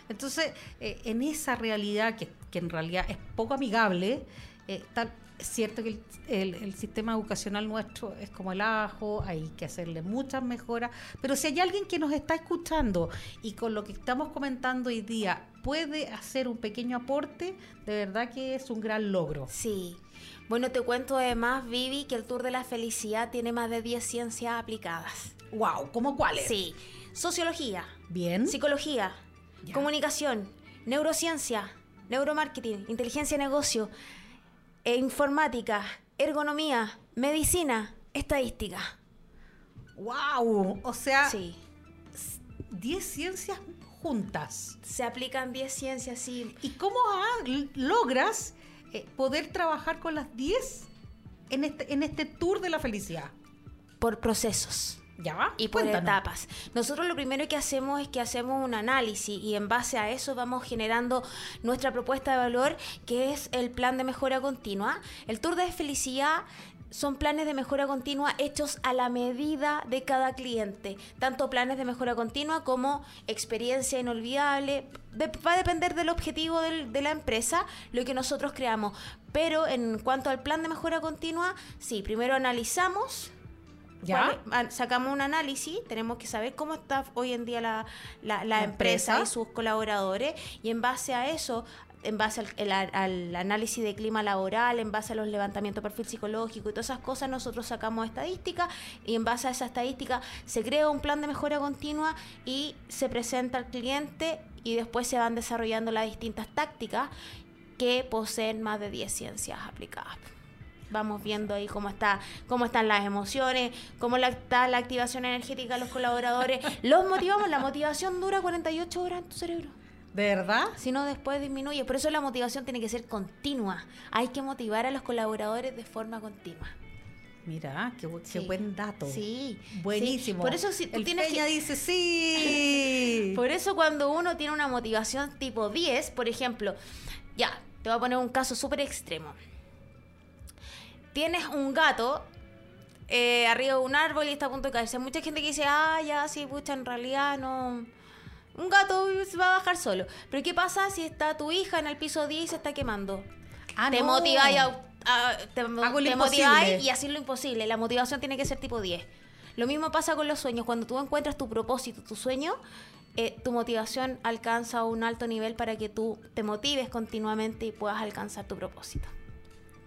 Entonces, eh, en esa realidad que, que en realidad es poco amigable, eh, tal- es cierto que el, el- el sistema educacional nuestro es como el ajo, hay que hacerle muchas mejoras, pero si hay alguien que nos está escuchando y con lo que estamos comentando hoy día puede hacer un pequeño aporte, de verdad que es un gran logro. Sí. Bueno, te cuento además, Vivi, que el Tour de la Felicidad tiene más de 10 ciencias aplicadas. ¡Wow! ¿Cómo cuáles? Sí. Sociología, Bien. psicología, Ya. comunicación, neurociencia, neuromarketing, inteligencia de negocio, e informática, ergonomía, medicina, estadística. ¡Wow! O sea, Sí. 10 ciencias juntas. Se aplican 10 ciencias, sí. ¿Y cómo logras eh, poder trabajar con las 10 en este, en este tour de la felicidad? Por procesos. ¿Ya y por Cuéntanos. etapas. Nosotros lo primero que hacemos es que hacemos un análisis y en base a eso vamos generando nuestra propuesta de valor, que es el plan de mejora continua. El Tour de Felicidad son planes de mejora continua hechos a la medida de cada cliente, tanto planes de mejora continua como experiencia inolvidable. De- va a depender del objetivo del- de la empresa, lo que nosotros creamos. Pero en cuanto al plan de mejora continua, sí, primero analizamos ¿Ya? ¿Cuál- a- sacamos un análisis, tenemos que saber cómo está hoy en día la, la- la La empresa, empresa. y sus colaboradores y en base a eso, en base al, el- al análisis de clima laboral, en base a los levantamientos de perfil psicológico y todas esas cosas, nosotros sacamos estadísticas y en base a esa estadística se crea un plan de mejora continua y se presenta al cliente y después se van desarrollando las distintas tácticas que poseen más de 10 ciencias aplicadas vamos viendo ahí cómo está cómo están las emociones, cómo la, está la activación energética de los colaboradores. Los motivamos, la motivación dura 48 horas en tu cerebro. ¿De verdad? Si no, después disminuye. Por eso la motivación tiene que ser continua. Hay que motivar a los colaboradores de forma continua. Mira, qué, qué Sí. buen dato. Sí. Buenísimo. sí. Por eso si tú El tienes Peña que... dice sí. Por eso cuando uno tiene una motivación tipo 10, por ejemplo, ya, te voy a poner un caso súper extremo. Tienes un gato eh, arriba de un árbol y está a punto de caerse. Hay mucha gente que dice, ah, ya, sí, pucha, en realidad no... Un gato se va a bajar solo. Pero ¿qué pasa si está tu hija en el piso 10 y se está quemando? Ah, te no. motiváis a, te, te motiváis y hacer lo imposible. La motivación tiene que ser tipo 10. Lo mismo pasa con los sueños. Cuando tú encuentras tu propósito, tu sueño, eh, tu motivación alcanza un alto nivel para que tú te motives continuamente y puedas alcanzar tu propósito.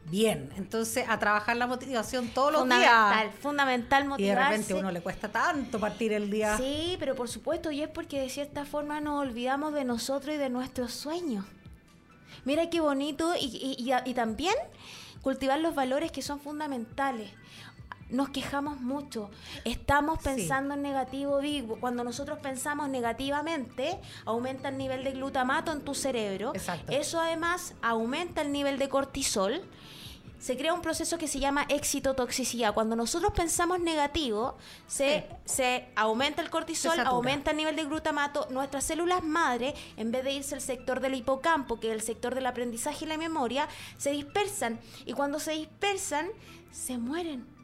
Bien, entonces a trabajar la motivación todos los fundamental, días. fundamental Y de motivarse. repente a uno le cuesta tanto partir el día. Sí, pero por supuesto, y es porque de cierta forma nos olvidamos de nosotros y de nuestros sueños. Mira qué bonito y, y- y- y también cultivar los valores que son fundamentales. Nos quejamos mucho, estamos Sí. pensando en negativo vivo. Cuando nosotros pensamos negativamente, aumenta el nivel de glutamato en tu cerebro. Exacto. Eso además aumenta el nivel de cortisol. Se crea un proceso que se llama excitotoxicidad. Cuando nosotros pensamos negativo, se, se aumenta el cortisol, aumenta el nivel de glutamato. Nuestras células madre, en vez de irse al sector del hipocampo, que es el sector del aprendizaje y la memoria, se dispersan. Y cuando se dispersan, se mueren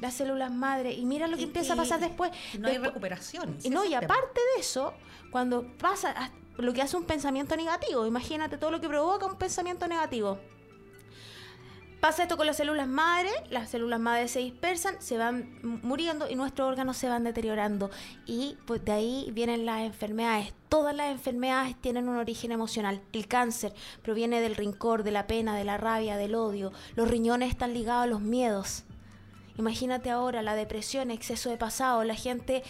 las células madre. Y mira lo que Y- empieza a pasar después. no hay recuperación. y no, y aparte de eso, cuando pasa lo que hace un pensamiento negativo, imagínate todo lo que provoca un pensamiento negativo. Pasa esto con las células madre, las células madre se dispersan, se van muriendo y nuestros órganos se van deteriorando. Y pues de ahí vienen las enfermedades. Todas las enfermedades tienen un origen emocional. El cáncer proviene del rincor, de la pena, de la rabia, del odio. Los riñones están ligados a los miedos. Imagínate ahora la depresión, exceso de pasado, la gente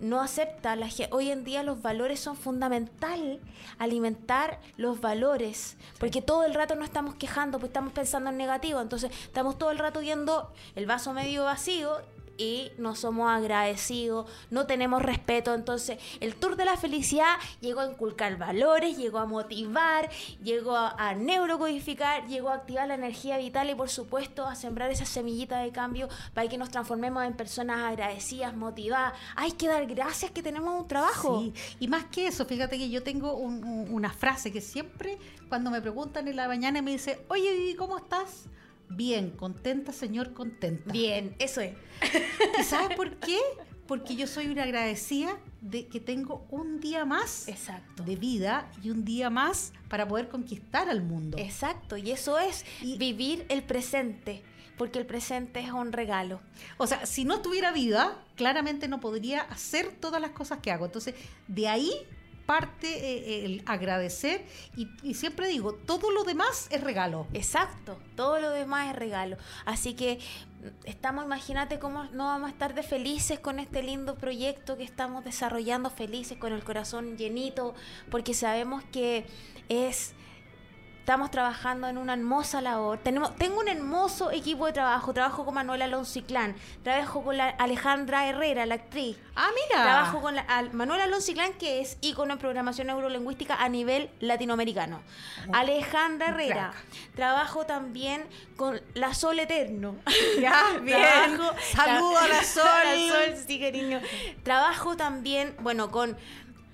no acepta, la ge- hoy en día los valores son fundamental, alimentar los valores, porque todo el rato no estamos quejando, pues estamos pensando en negativo, entonces estamos todo el rato viendo el vaso medio vacío y no somos agradecidos, no tenemos respeto, entonces el Tour de la Felicidad llegó a inculcar valores, llegó a motivar, llegó a, neurocodificar, llegó a activar la energía vital y por supuesto a sembrar esa semillita de cambio para que nos transformemos en personas agradecidas, motivadas. Hay que dar gracias que tenemos un trabajo. Y más que eso, fíjate que yo tengo un- un- una frase que siempre cuando me preguntan en la mañana me dice, oye ¿cómo estás? Bien, contenta, señor, contenta. Bien, eso es. ¿Y sabes por qué? Porque yo soy una agradecida de que tengo un día más Exacto. de vida y un día más para poder conquistar al mundo. Exacto, y eso es Y- vivir el presente, porque el presente es un regalo. O sea, si no tuviera vida, claramente no podría hacer todas las cosas que hago. Entonces, de ahí parte eh, el agradecer y, y siempre digo, todo lo demás es regalo. Exacto, todo lo demás es regalo. Así que mm, estamos, imagínate cómo no vamos a estar de felices con este lindo proyecto que estamos desarrollando, felices, con el corazón llenito, porque sabemos que es Estamos trabajando en una hermosa labor. Tenemos, tengo un hermoso equipo de trabajo. Trabajo con Manuela Alonso Clan. Trabajo con la Alejandra Herrera, la actriz. Ah, mira. Trabajo con la, al- Manuela Alonso Clan, que es ícono en programación neurolingüística a nivel latinoamericano. Alejandra Herrera. Trabajo también con la Sol Eterno. Ya, bien. Trabajo- Saludo a la Sol. la Sol, sí, cariño. Trabajo también, bueno, con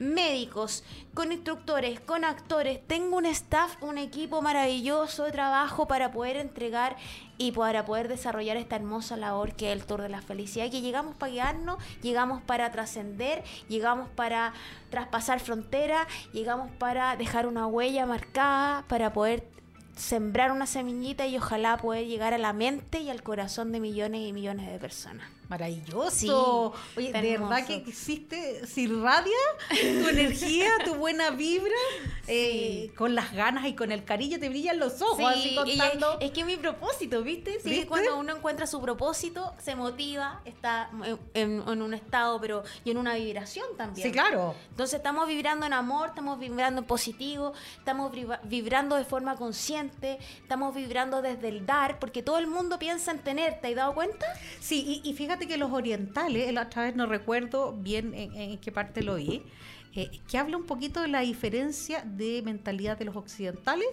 médicos, con instructores, con actores. Tengo un staff, un equipo maravilloso de trabajo para poder entregar y para poder desarrollar esta hermosa labor que es el Tour de la Felicidad. Que llegamos para guiarnos, llegamos para trascender, llegamos para traspasar fronteras, llegamos para dejar una huella marcada, para poder sembrar una semillita y ojalá poder llegar a la mente y al corazón de millones y millones de personas. Maravilloso. Sí, Oye, de verdad que existe, se irradia tu energía, tu buena vibra, eh, con las ganas y con el cariño, te brillan los ojos, así y contando. es, es que mi propósito, ¿viste? Sí, ¿Viste? cuando uno encuentra su propósito, se motiva, está en, en un estado, pero y en una vibración también. sí, claro. Entonces estamos vibrando en amor, estamos vibrando en positivo, estamos vibra- vibrando de forma consciente, estamos vibrando desde el dar, porque todo el mundo piensa en tener, ¿te has dado cuenta? Sí, y, y fíjate que los orientales, la otra vez no recuerdo bien en, en qué parte lo vi, eh, que habla un poquito de la diferencia de mentalidad de los occidentales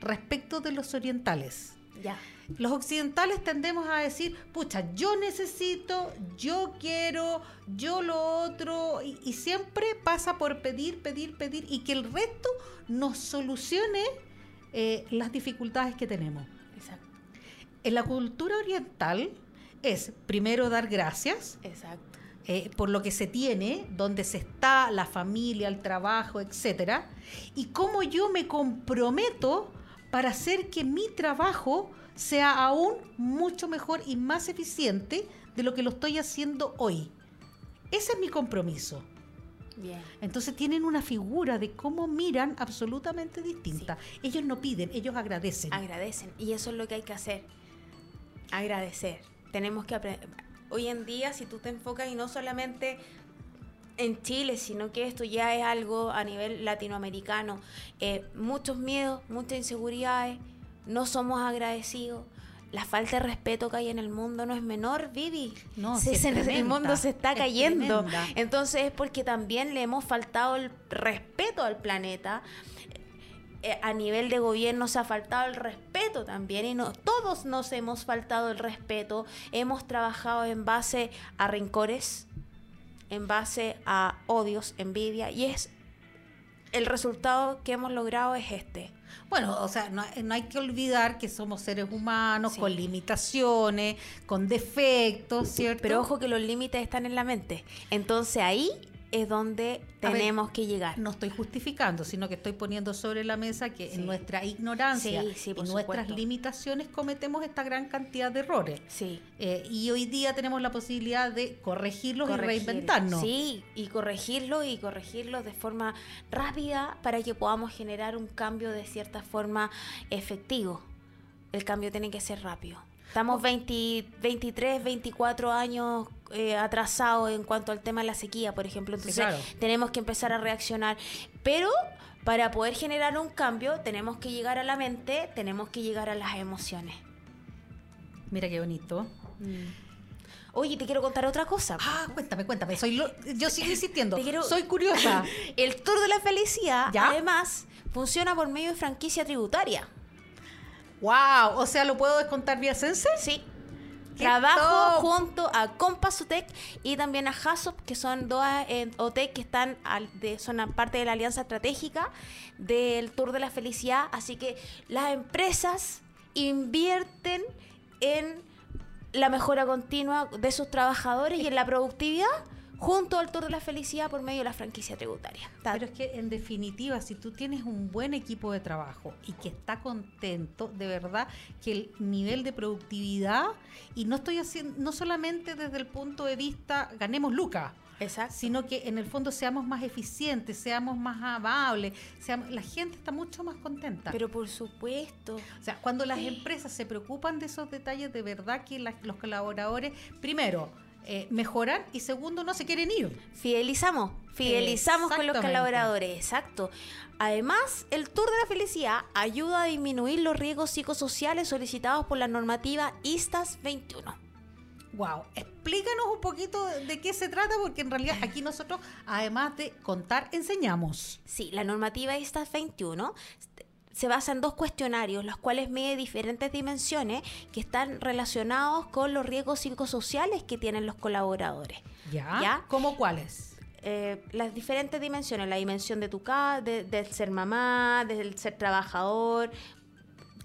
respecto de los orientales. Ya. Los occidentales tendemos a decir, pucha, yo necesito, yo quiero, yo lo otro, y, y siempre pasa por pedir, pedir, pedir, y que el resto nos solucione eh, las dificultades que tenemos. Exacto. En la cultura oriental es primero dar gracias Exacto. eh, por lo que se tiene, donde se está, la familia, el trabajo, etcétera, y cómo yo me comprometo para hacer que mi trabajo sea aún mucho mejor y más eficiente de lo que lo estoy haciendo hoy. Ese es mi compromiso. Bien. Entonces tienen una figura de cómo miran absolutamente distinta. Ellos no piden, ellos agradecen. Agradecen. Y eso es lo que hay que hacer. Agradecer. Tenemos que aprender. Hoy en día, si tú te enfocas y no solamente en Chile, sino que esto ya es algo a nivel latinoamericano, eh, muchos miedos, muchas inseguridades, no somos agradecidos. La falta de respeto que hay en el mundo no es menor, Vivi. No, Se- el mundo se está es cayendo. Entonces es porque también le hemos faltado el respeto al planeta a nivel de gobierno se ha faltado el respeto también y no, todos nos hemos faltado el respeto. Hemos trabajado en base a rencores, en base a odios, envidia y es el resultado que hemos logrado es este. Bueno, o sea, no, no hay que olvidar que somos seres humanos Sí. con limitaciones, con defectos, ¿cierto? Pero ojo que los límites están en la mente. Entonces ahí es donde ver, tenemos que llegar. no estoy justificando, sino que estoy poniendo sobre la mesa que Sí. en nuestra ignorancia Sí, sí, y nuestras limitaciones cometemos esta gran cantidad de errores. Sí. Eh, y hoy día tenemos la posibilidad de corregirlos y corregir. reinventarnos. Sí, y corregirlo y corregirlo de forma rápida para que podamos generar un cambio de cierta forma efectivo. El cambio tiene que ser rápido. Estamos 20 23, 24 años eh, atrasados en cuanto al tema de la sequía, por ejemplo. Entonces claro. tenemos que empezar a reaccionar. Pero para poder generar un cambio tenemos que llegar a la mente, tenemos que llegar a las emociones. Mira qué bonito. Oye, te quiero contar otra cosa. Ah, cuéntame, cuéntame. Soy lo- yo sigo insistiendo. Quiero- Soy curiosa. El Tour de la Felicidad, ¿Ya? además, funciona por medio de franquicia tributaria. wow. O sea, ¿lo puedo descontar vía Sense? Sí. ¡Qué Trabajo top! junto a Compasutec y también a Hasop, que son dos eh, OTEC que están al- de, son parte de la alianza estratégica del Tour de la Felicidad. Así que las empresas invierten en la mejora continua de sus trabajadores y en la productividad junto al Tour de la Felicidad por medio de la franquicia tributaria. Pero es que en definitiva, si tú tienes un buen equipo de trabajo y que está contento, de verdad que el nivel de productividad, y no estoy haciendo, no solamente desde el punto de vista ganemos lucas, Exacto. sino que en el fondo seamos más eficientes, seamos más amables, seamos, la gente está mucho más contenta. Pero por supuesto. o sea, cuando las empresas se preocupan de esos detalles, de verdad que la- los colaboradores, primero, eh, mejoran y segundo, no se quieren ir. Fidelizamos, Fidelizamos con los colaboradores, exacto. Además, el Tour de la Felicidad ayuda a disminuir los riesgos psicosociales solicitados por la normativa ISTAS 21. Wow, explícanos un poquito de qué se trata, porque en realidad aquí nosotros, además de contar, enseñamos. Sí, la normativa ISTAS 21 se basa en dos cuestionarios, los cuales mide diferentes dimensiones que están relacionados con los riesgos psicosociales que tienen los colaboradores. ¿Ya? ¿Ya? ¿Cómo cuáles? Eh, las diferentes dimensiones, la dimensión de tu casa, de, del ser mamá, del ser trabajador.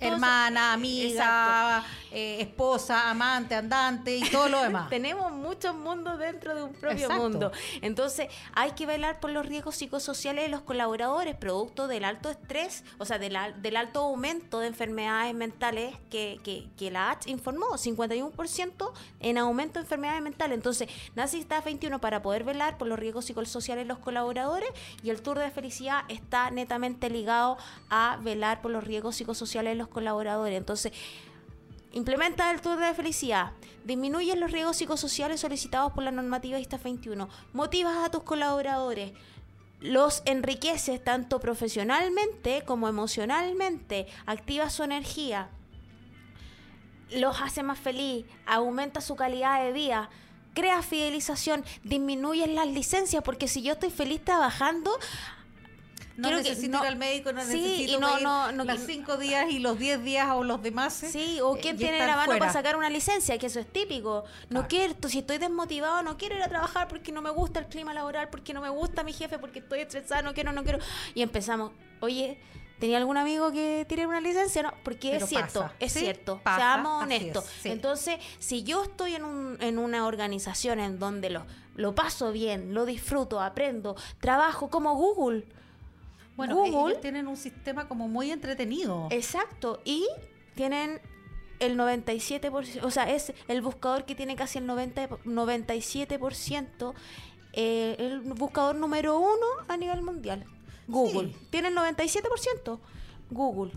Hermana, eso- amiga, eh, esposa, amante, andante y todo lo demás. Tenemos muchos mundos dentro de un propio Exacto. mundo. Entonces, hay que velar por los riesgos psicosociales de los colaboradores, producto del alto estrés, o sea, del, del alto aumento de enfermedades mentales que, que, que la H informó, 51% en aumento de enfermedades mentales. Entonces, nace está 21 para poder velar por los riesgos psicosociales de los colaboradores y el Tour de Felicidad está netamente ligado a velar por los riesgos psicosociales de los colaboradores. Entonces, Implementa el Tour de Felicidad. Disminuye los riesgos psicosociales solicitados por la normativa ISTA 21. Motivas a tus colaboradores. Los enriqueces tanto profesionalmente como emocionalmente. Activa su energía. Los hace más feliz. Aumenta su calidad de vida. Crea fidelización. Disminuye las licencias. Porque si yo estoy feliz trabajando, No quiero que- necesito no- ir al médico, no sí, necesito y no- ir no- no- los cinco días y los diez días o los demás. Sí, o eh, quién tiene la mano fuera. para sacar una licencia, que eso es típico. No Claro. quiero, si estoy desmotivado, no quiero ir a trabajar porque no me gusta el clima laboral, porque no me gusta mi jefe, porque estoy estresada, no quiero, no quiero. Y empezamos, oye, ¿tenía algún amigo que tiene una licencia? No, porque Pero es cierto, pasa, es sí, cierto. pasa, Seamos honestos. es, sí. Entonces, si yo estoy en, un, en una organización en donde lo, lo paso bien, lo disfruto, aprendo, trabajo como Google. Bueno, Google ellos tienen un sistema como muy entretenido. Exacto, y tienen el 97%, o sea, es el buscador que tiene casi el 90, 97%, eh, el buscador número uno a nivel mundial. Google. Sí. Tiene el 97%. Google.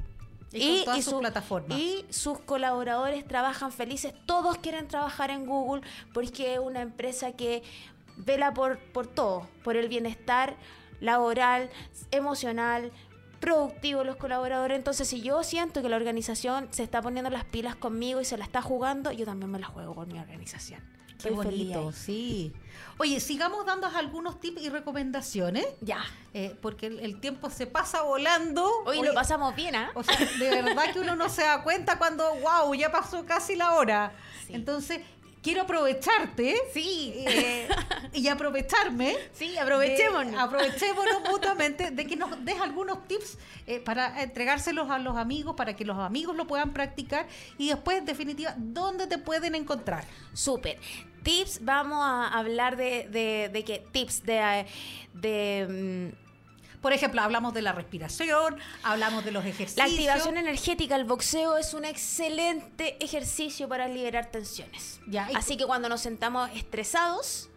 Y todas sus plataformas. Y sus colaboradores trabajan felices. Todos quieren trabajar en Google porque es una empresa que vela por, por todo, por el bienestar laboral, emocional, productivo los colaboradores. Entonces, si yo siento que la organización se está poniendo las pilas conmigo y se la está jugando, yo también me la juego con mi organización. Qué Estoy bonito, sí. Oye, sigamos dando algunos tips y recomendaciones, Ya. eh, porque el, el tiempo se pasa volando. Hoy lo pasamos bien, ¿ah? O sea, de verdad que uno no se da cuenta cuando, wow, ya pasó casi la hora. Sí. Entonces, quiero aprovecharte Sí. eh, y aprovecharme. Sí, aprovechémonos. de- aprovechémonos mutuamente de que nos des algunos tips eh, para entregárselos a los amigos, para que los amigos lo puedan practicar y después, en definitiva, ¿dónde te pueden encontrar? Súper. Tips, vamos a hablar de, de, de que tips de, de mm, Por ejemplo, hablamos de la respiración, hablamos de los ejercicios. la activación energética. El boxeo es un excelente ejercicio para liberar tensiones. Ya, Así que cuando nos sentamos estresados,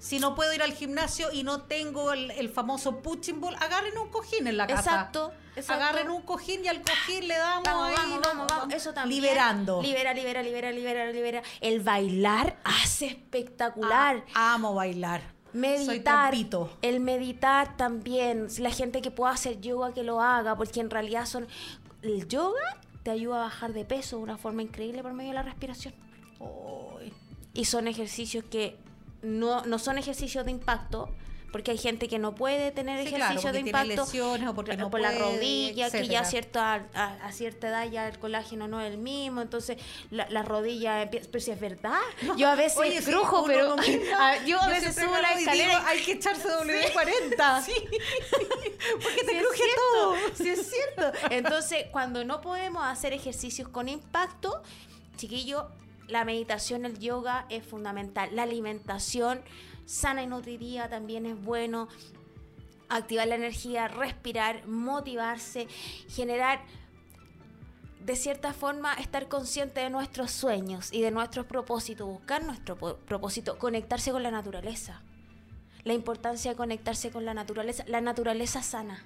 Si no puedo ir al gimnasio y no tengo el, el famoso punching ball, agarren un cojín en la casa. Exacto, exacto. Agarren un cojín y al cojín le damos vamos, ahí, vamos, vamos, vamos. Eso también. Liberando. Libera, libera, libera, libera, libera. El bailar hace espectacular. Ah, amo bailar. Meditar, el meditar también, la gente que pueda hacer yoga que lo haga, porque en realidad son el yoga te ayuda a bajar de peso de una forma increíble por medio de la respiración. Ay. Y son ejercicios que no, no son ejercicios de impacto, porque hay gente que no puede tener Sí, claro, ejercicios de impacto lesiones o porque no por la puede, rodilla, que ya etcétera. cierta, a, a cierta edad ya el colágeno no es el mismo, entonces la, la rodilla empieza, pero si es verdad, yo a veces Oye, crujo, pero a- yo a veces subo la digo, escalera hay que echarse W40. Sí. porque te es cruje todo. sí es cierto. Entonces, cuando no podemos hacer ejercicios con impacto, chiquillo, la meditación, el yoga es fundamental. La alimentación sana y nutritiva también es bueno. Activar la energía, respirar, motivarse, generar de cierta forma estar consciente de nuestros sueños y de nuestros propósitos, buscar nuestro propósito, conectarse con la naturaleza. La importancia de conectarse con la naturaleza, la naturaleza sana.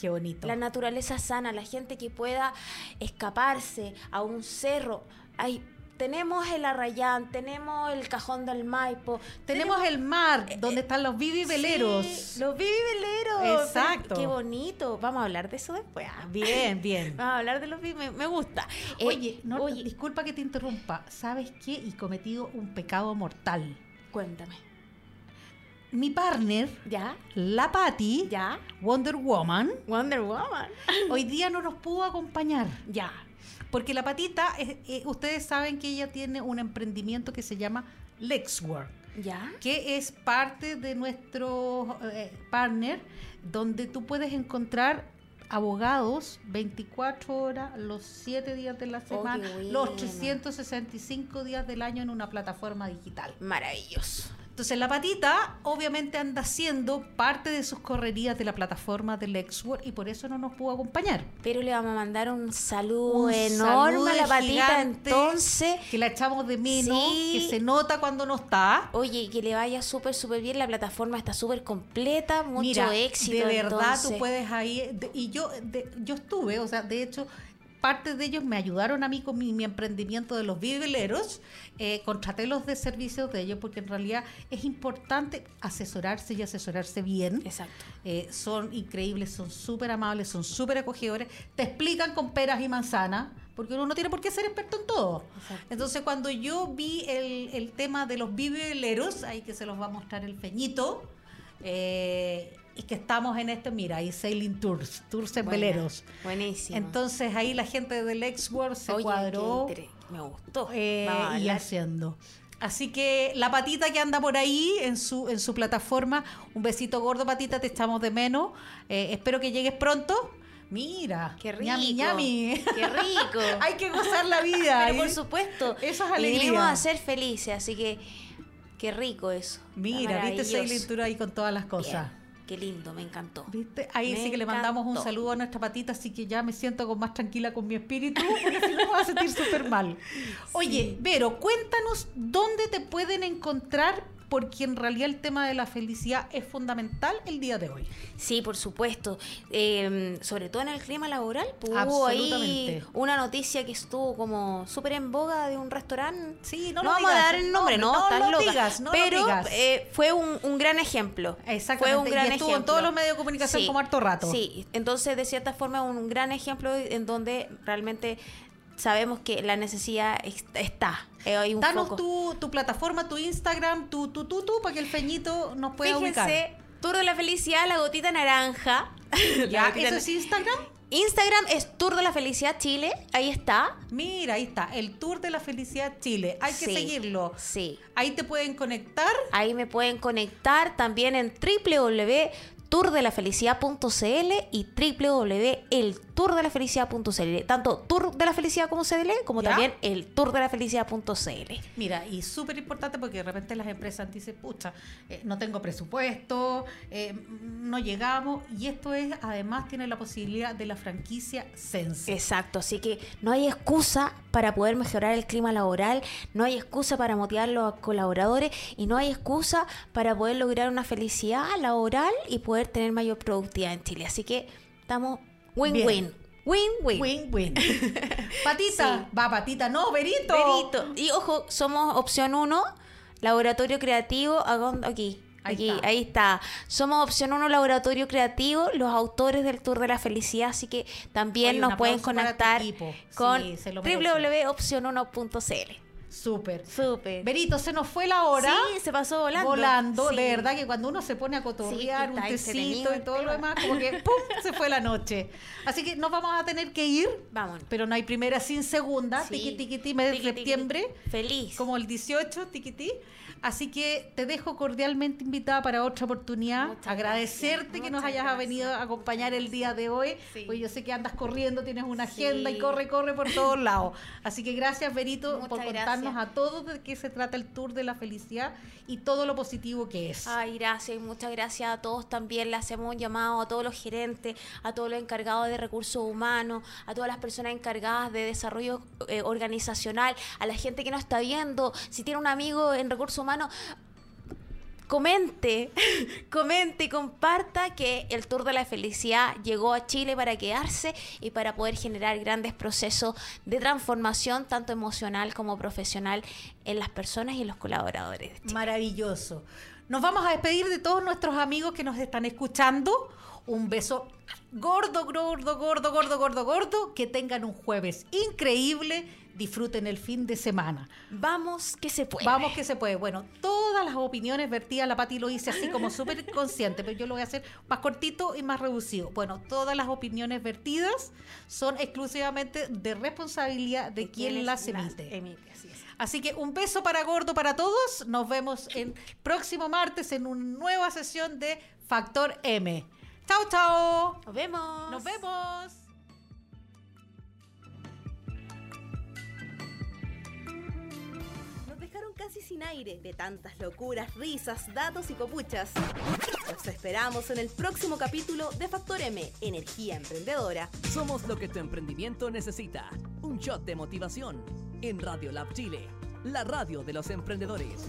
Qué bonito. La naturaleza sana, la gente que pueda escaparse a un cerro. Hay tenemos el Arrayán, tenemos el Cajón del Maipo, Tenemos el mar, donde están los Vivi veleros. Sí, los Vivi veleros. Exacto. Qué bonito. Vamos a hablar de eso después. ah. Bien, bien. Vamos a hablar de los me, me gusta. Eh, Oye, no, oye, disculpa que te interrumpa. ¿Sabes qué? Y cometido un pecado mortal. cuéntame. Mi partner, ¿Ya? la Patty, ¿Ya? Wonder Woman, Wonder Woman. hoy día no nos pudo acompañar. Ya. Porque la patita, es- eh, ustedes saben que ella tiene un emprendimiento que se llama Lexwork, ¿Ya? que es parte de nuestro eh, partner, donde tú puedes encontrar abogados 24 horas, los 7 días de la Oh, semana, los bueno. 365 días del año en una plataforma digital. Maravilloso. Entonces la patita obviamente anda haciendo parte de sus correrías de la plataforma de Lexwork y por eso no nos pudo acompañar. Pero le vamos a mandar un saludo Un enorme saludo a la patita gigante entonces. que la echamos de menos, Sí. que se nota cuando no está. Oye, que le vaya súper, súper bien. La plataforma está súper completa, mucho Mira, éxito. de verdad entonces. tú puedes ahí de- y yo de- yo estuve, o sea, de hecho parte de ellos me ayudaron a mí con mi, mi emprendimiento de los viveleros, eh, contraté los de servicios de ellos porque en realidad es importante asesorarse y asesorarse bien. Exacto. Eh, son increíbles, son súper amables, son súper acogedores, te explican con peras y manzanas, porque uno no tiene por qué ser experto en todo. Entonces cuando yo vi el, el tema de los viveleros, ahí que se los va a mostrar el feñito, eh, y que estamos en este, mira, ahí Sailing Tours, Tours en Buena, veleros. Buenísimo. Entonces ahí la gente del Exworld se Oye, cuadró Me gustó. eh, y haciendo. Así que la patita que anda por ahí en su, en su plataforma, un besito gordo, patita, te echamos de menos. Eh, espero que llegues pronto. Mira, Qué rico. ñami, ñami. Qué rico. Hay que gozar la vida. Pero por ¿eh? supuesto. Eso es alegría. Vinimos a ser felices, así que qué rico eso. Mira, viste. Sailing Tour ahí con todas las cosas. Bien, Qué lindo, me encantó. ¿Viste? Ahí Me sí que le mandamos un saludo a nuestra patita, así que ya me siento con más tranquila con mi espíritu, porque si no me voy a sentir súper mal. Oye, Vero, cuéntanos dónde te pueden encontrar, porque en realidad el tema de la felicidad es fundamental el día de hoy. Sí, por supuesto. Eh, sobre todo en el clima laboral. pues, hubo ahí una noticia que estuvo como súper en boga de un restaurante. Sí, no no lo vamos digas, a dar el nombre, no, no, no estás lo loca. digas, no lo Pero digas. eh, fue un, un gran ejemplo. Exactamente, Fue un gran y estuvo en todos los medios de comunicación como harto rato. Sí, entonces de cierta forma un gran ejemplo en donde realmente sabemos que la necesidad está. Eh, un Danos tu, tu plataforma, tu Instagram, tu, tu, tu, tu, para que el feñito nos pueda Fíjense, ubicar. Tour de la Felicidad, la gotita naranja. ¿Ya? ¿Eso es Instagram? Instagram es Tour de la Felicidad Chile, ahí está. Mira, ahí está, el Tour de la Felicidad Chile. Hay que Sí, seguirlo. Sí. Ahí te pueden conectar. Ahí me pueden conectar también en www.tourdelafelicidad.cl y www.eltourdelafelicidad.cl. Tanto Tour de la Felicidad como CL, como ¿Ya? también el tourdelafelicidad.cl. Mira, y súper importante porque de repente las empresas dicen, pucha, eh, no tengo presupuesto, eh, no llegamos. Y esto es, además, tiene la posibilidad de la franquicia Sense. Exacto, así que no hay excusa para poder mejorar el clima laboral, no hay excusa para motivar a los colaboradores y no hay excusa para poder lograr una felicidad laboral y poder tener mayor productividad en Chile. Así que estamos win-win. Win-win. Win-win. Patita, va Patita, no, Berito. Perito. Y ojo, somos opción 1, laboratorio creativo. Aquí. Ahí Aquí, está. ahí está. Somos opción 1, laboratorio creativo, los autores del Tour de la Felicidad, así que también Oye, nos pueden conectar con Sí, se lo merece. www.opcion1.cl. Súper. Súper. Berito, se nos fue la hora. Sí, se pasó volando. Volando, Sí. de verdad que cuando uno se pone a cotorrear un tecito y todo lo demás, como que ¡pum! se fue la noche. Así que nos vamos a tener que ir. Vámonos. Pero no hay primera sin segunda. Sí. Tiqui, tiqui, ti, mes de Tiqui, tiqui. septiembre. Feliz. Como el 18, tiquití. Así que te dejo cordialmente invitada para otra oportunidad. Muchas Agradecerte gracias, que nos muchas hayas gracias. venido a acompañar el día de hoy. Sí. Pues yo sé que andas corriendo, tienes una agenda y corre, corre por todos lados. Así que gracias, Berito, Muchas por contarnos gracias. a todos de qué se trata el Tour de la Felicidad y todo lo positivo que es. Ay, gracias y muchas gracias a todos también. Le hacemos un llamado a todos los gerentes, a todos los encargados de recursos humanos, a todas las personas encargadas de desarrollo eh, organizacional, a la gente que nos está viendo. Si tiene un amigo en recursos humanos, comente, comente y comparta que el Tour de la Felicidad llegó a Chile para quedarse y para poder generar grandes procesos de transformación, tanto emocional como profesional, en las personas y los colaboradores. de Chile. Maravilloso. Nos vamos a despedir de todos nuestros amigos que nos están escuchando. Un beso gordo, gordo, gordo, gordo, gordo, gordo. Que tengan un jueves increíble. Disfruten el fin de semana. Vamos que se puede. Vamos que se puede. Bueno, todas las opiniones vertidas, la Pati lo hice así como súper consciente, pero yo lo voy a hacer más cortito y más reducido. Bueno, todas las opiniones vertidas son exclusivamente de responsabilidad de quien ¿Quién las emite. emite, así es. Así que un beso para gordo para todos. Nos vemos el próximo martes en una nueva sesión de Factor M. Chao, chao. Nos vemos. Nos vemos. Casi sin aire de tantas locuras, risas, datos y copuchas. Los esperamos en el próximo capítulo de Factor M, Energía Emprendedora. Somos lo que tu emprendimiento necesita. Un shot de motivación en Radio Lab Chile, la radio de los emprendedores.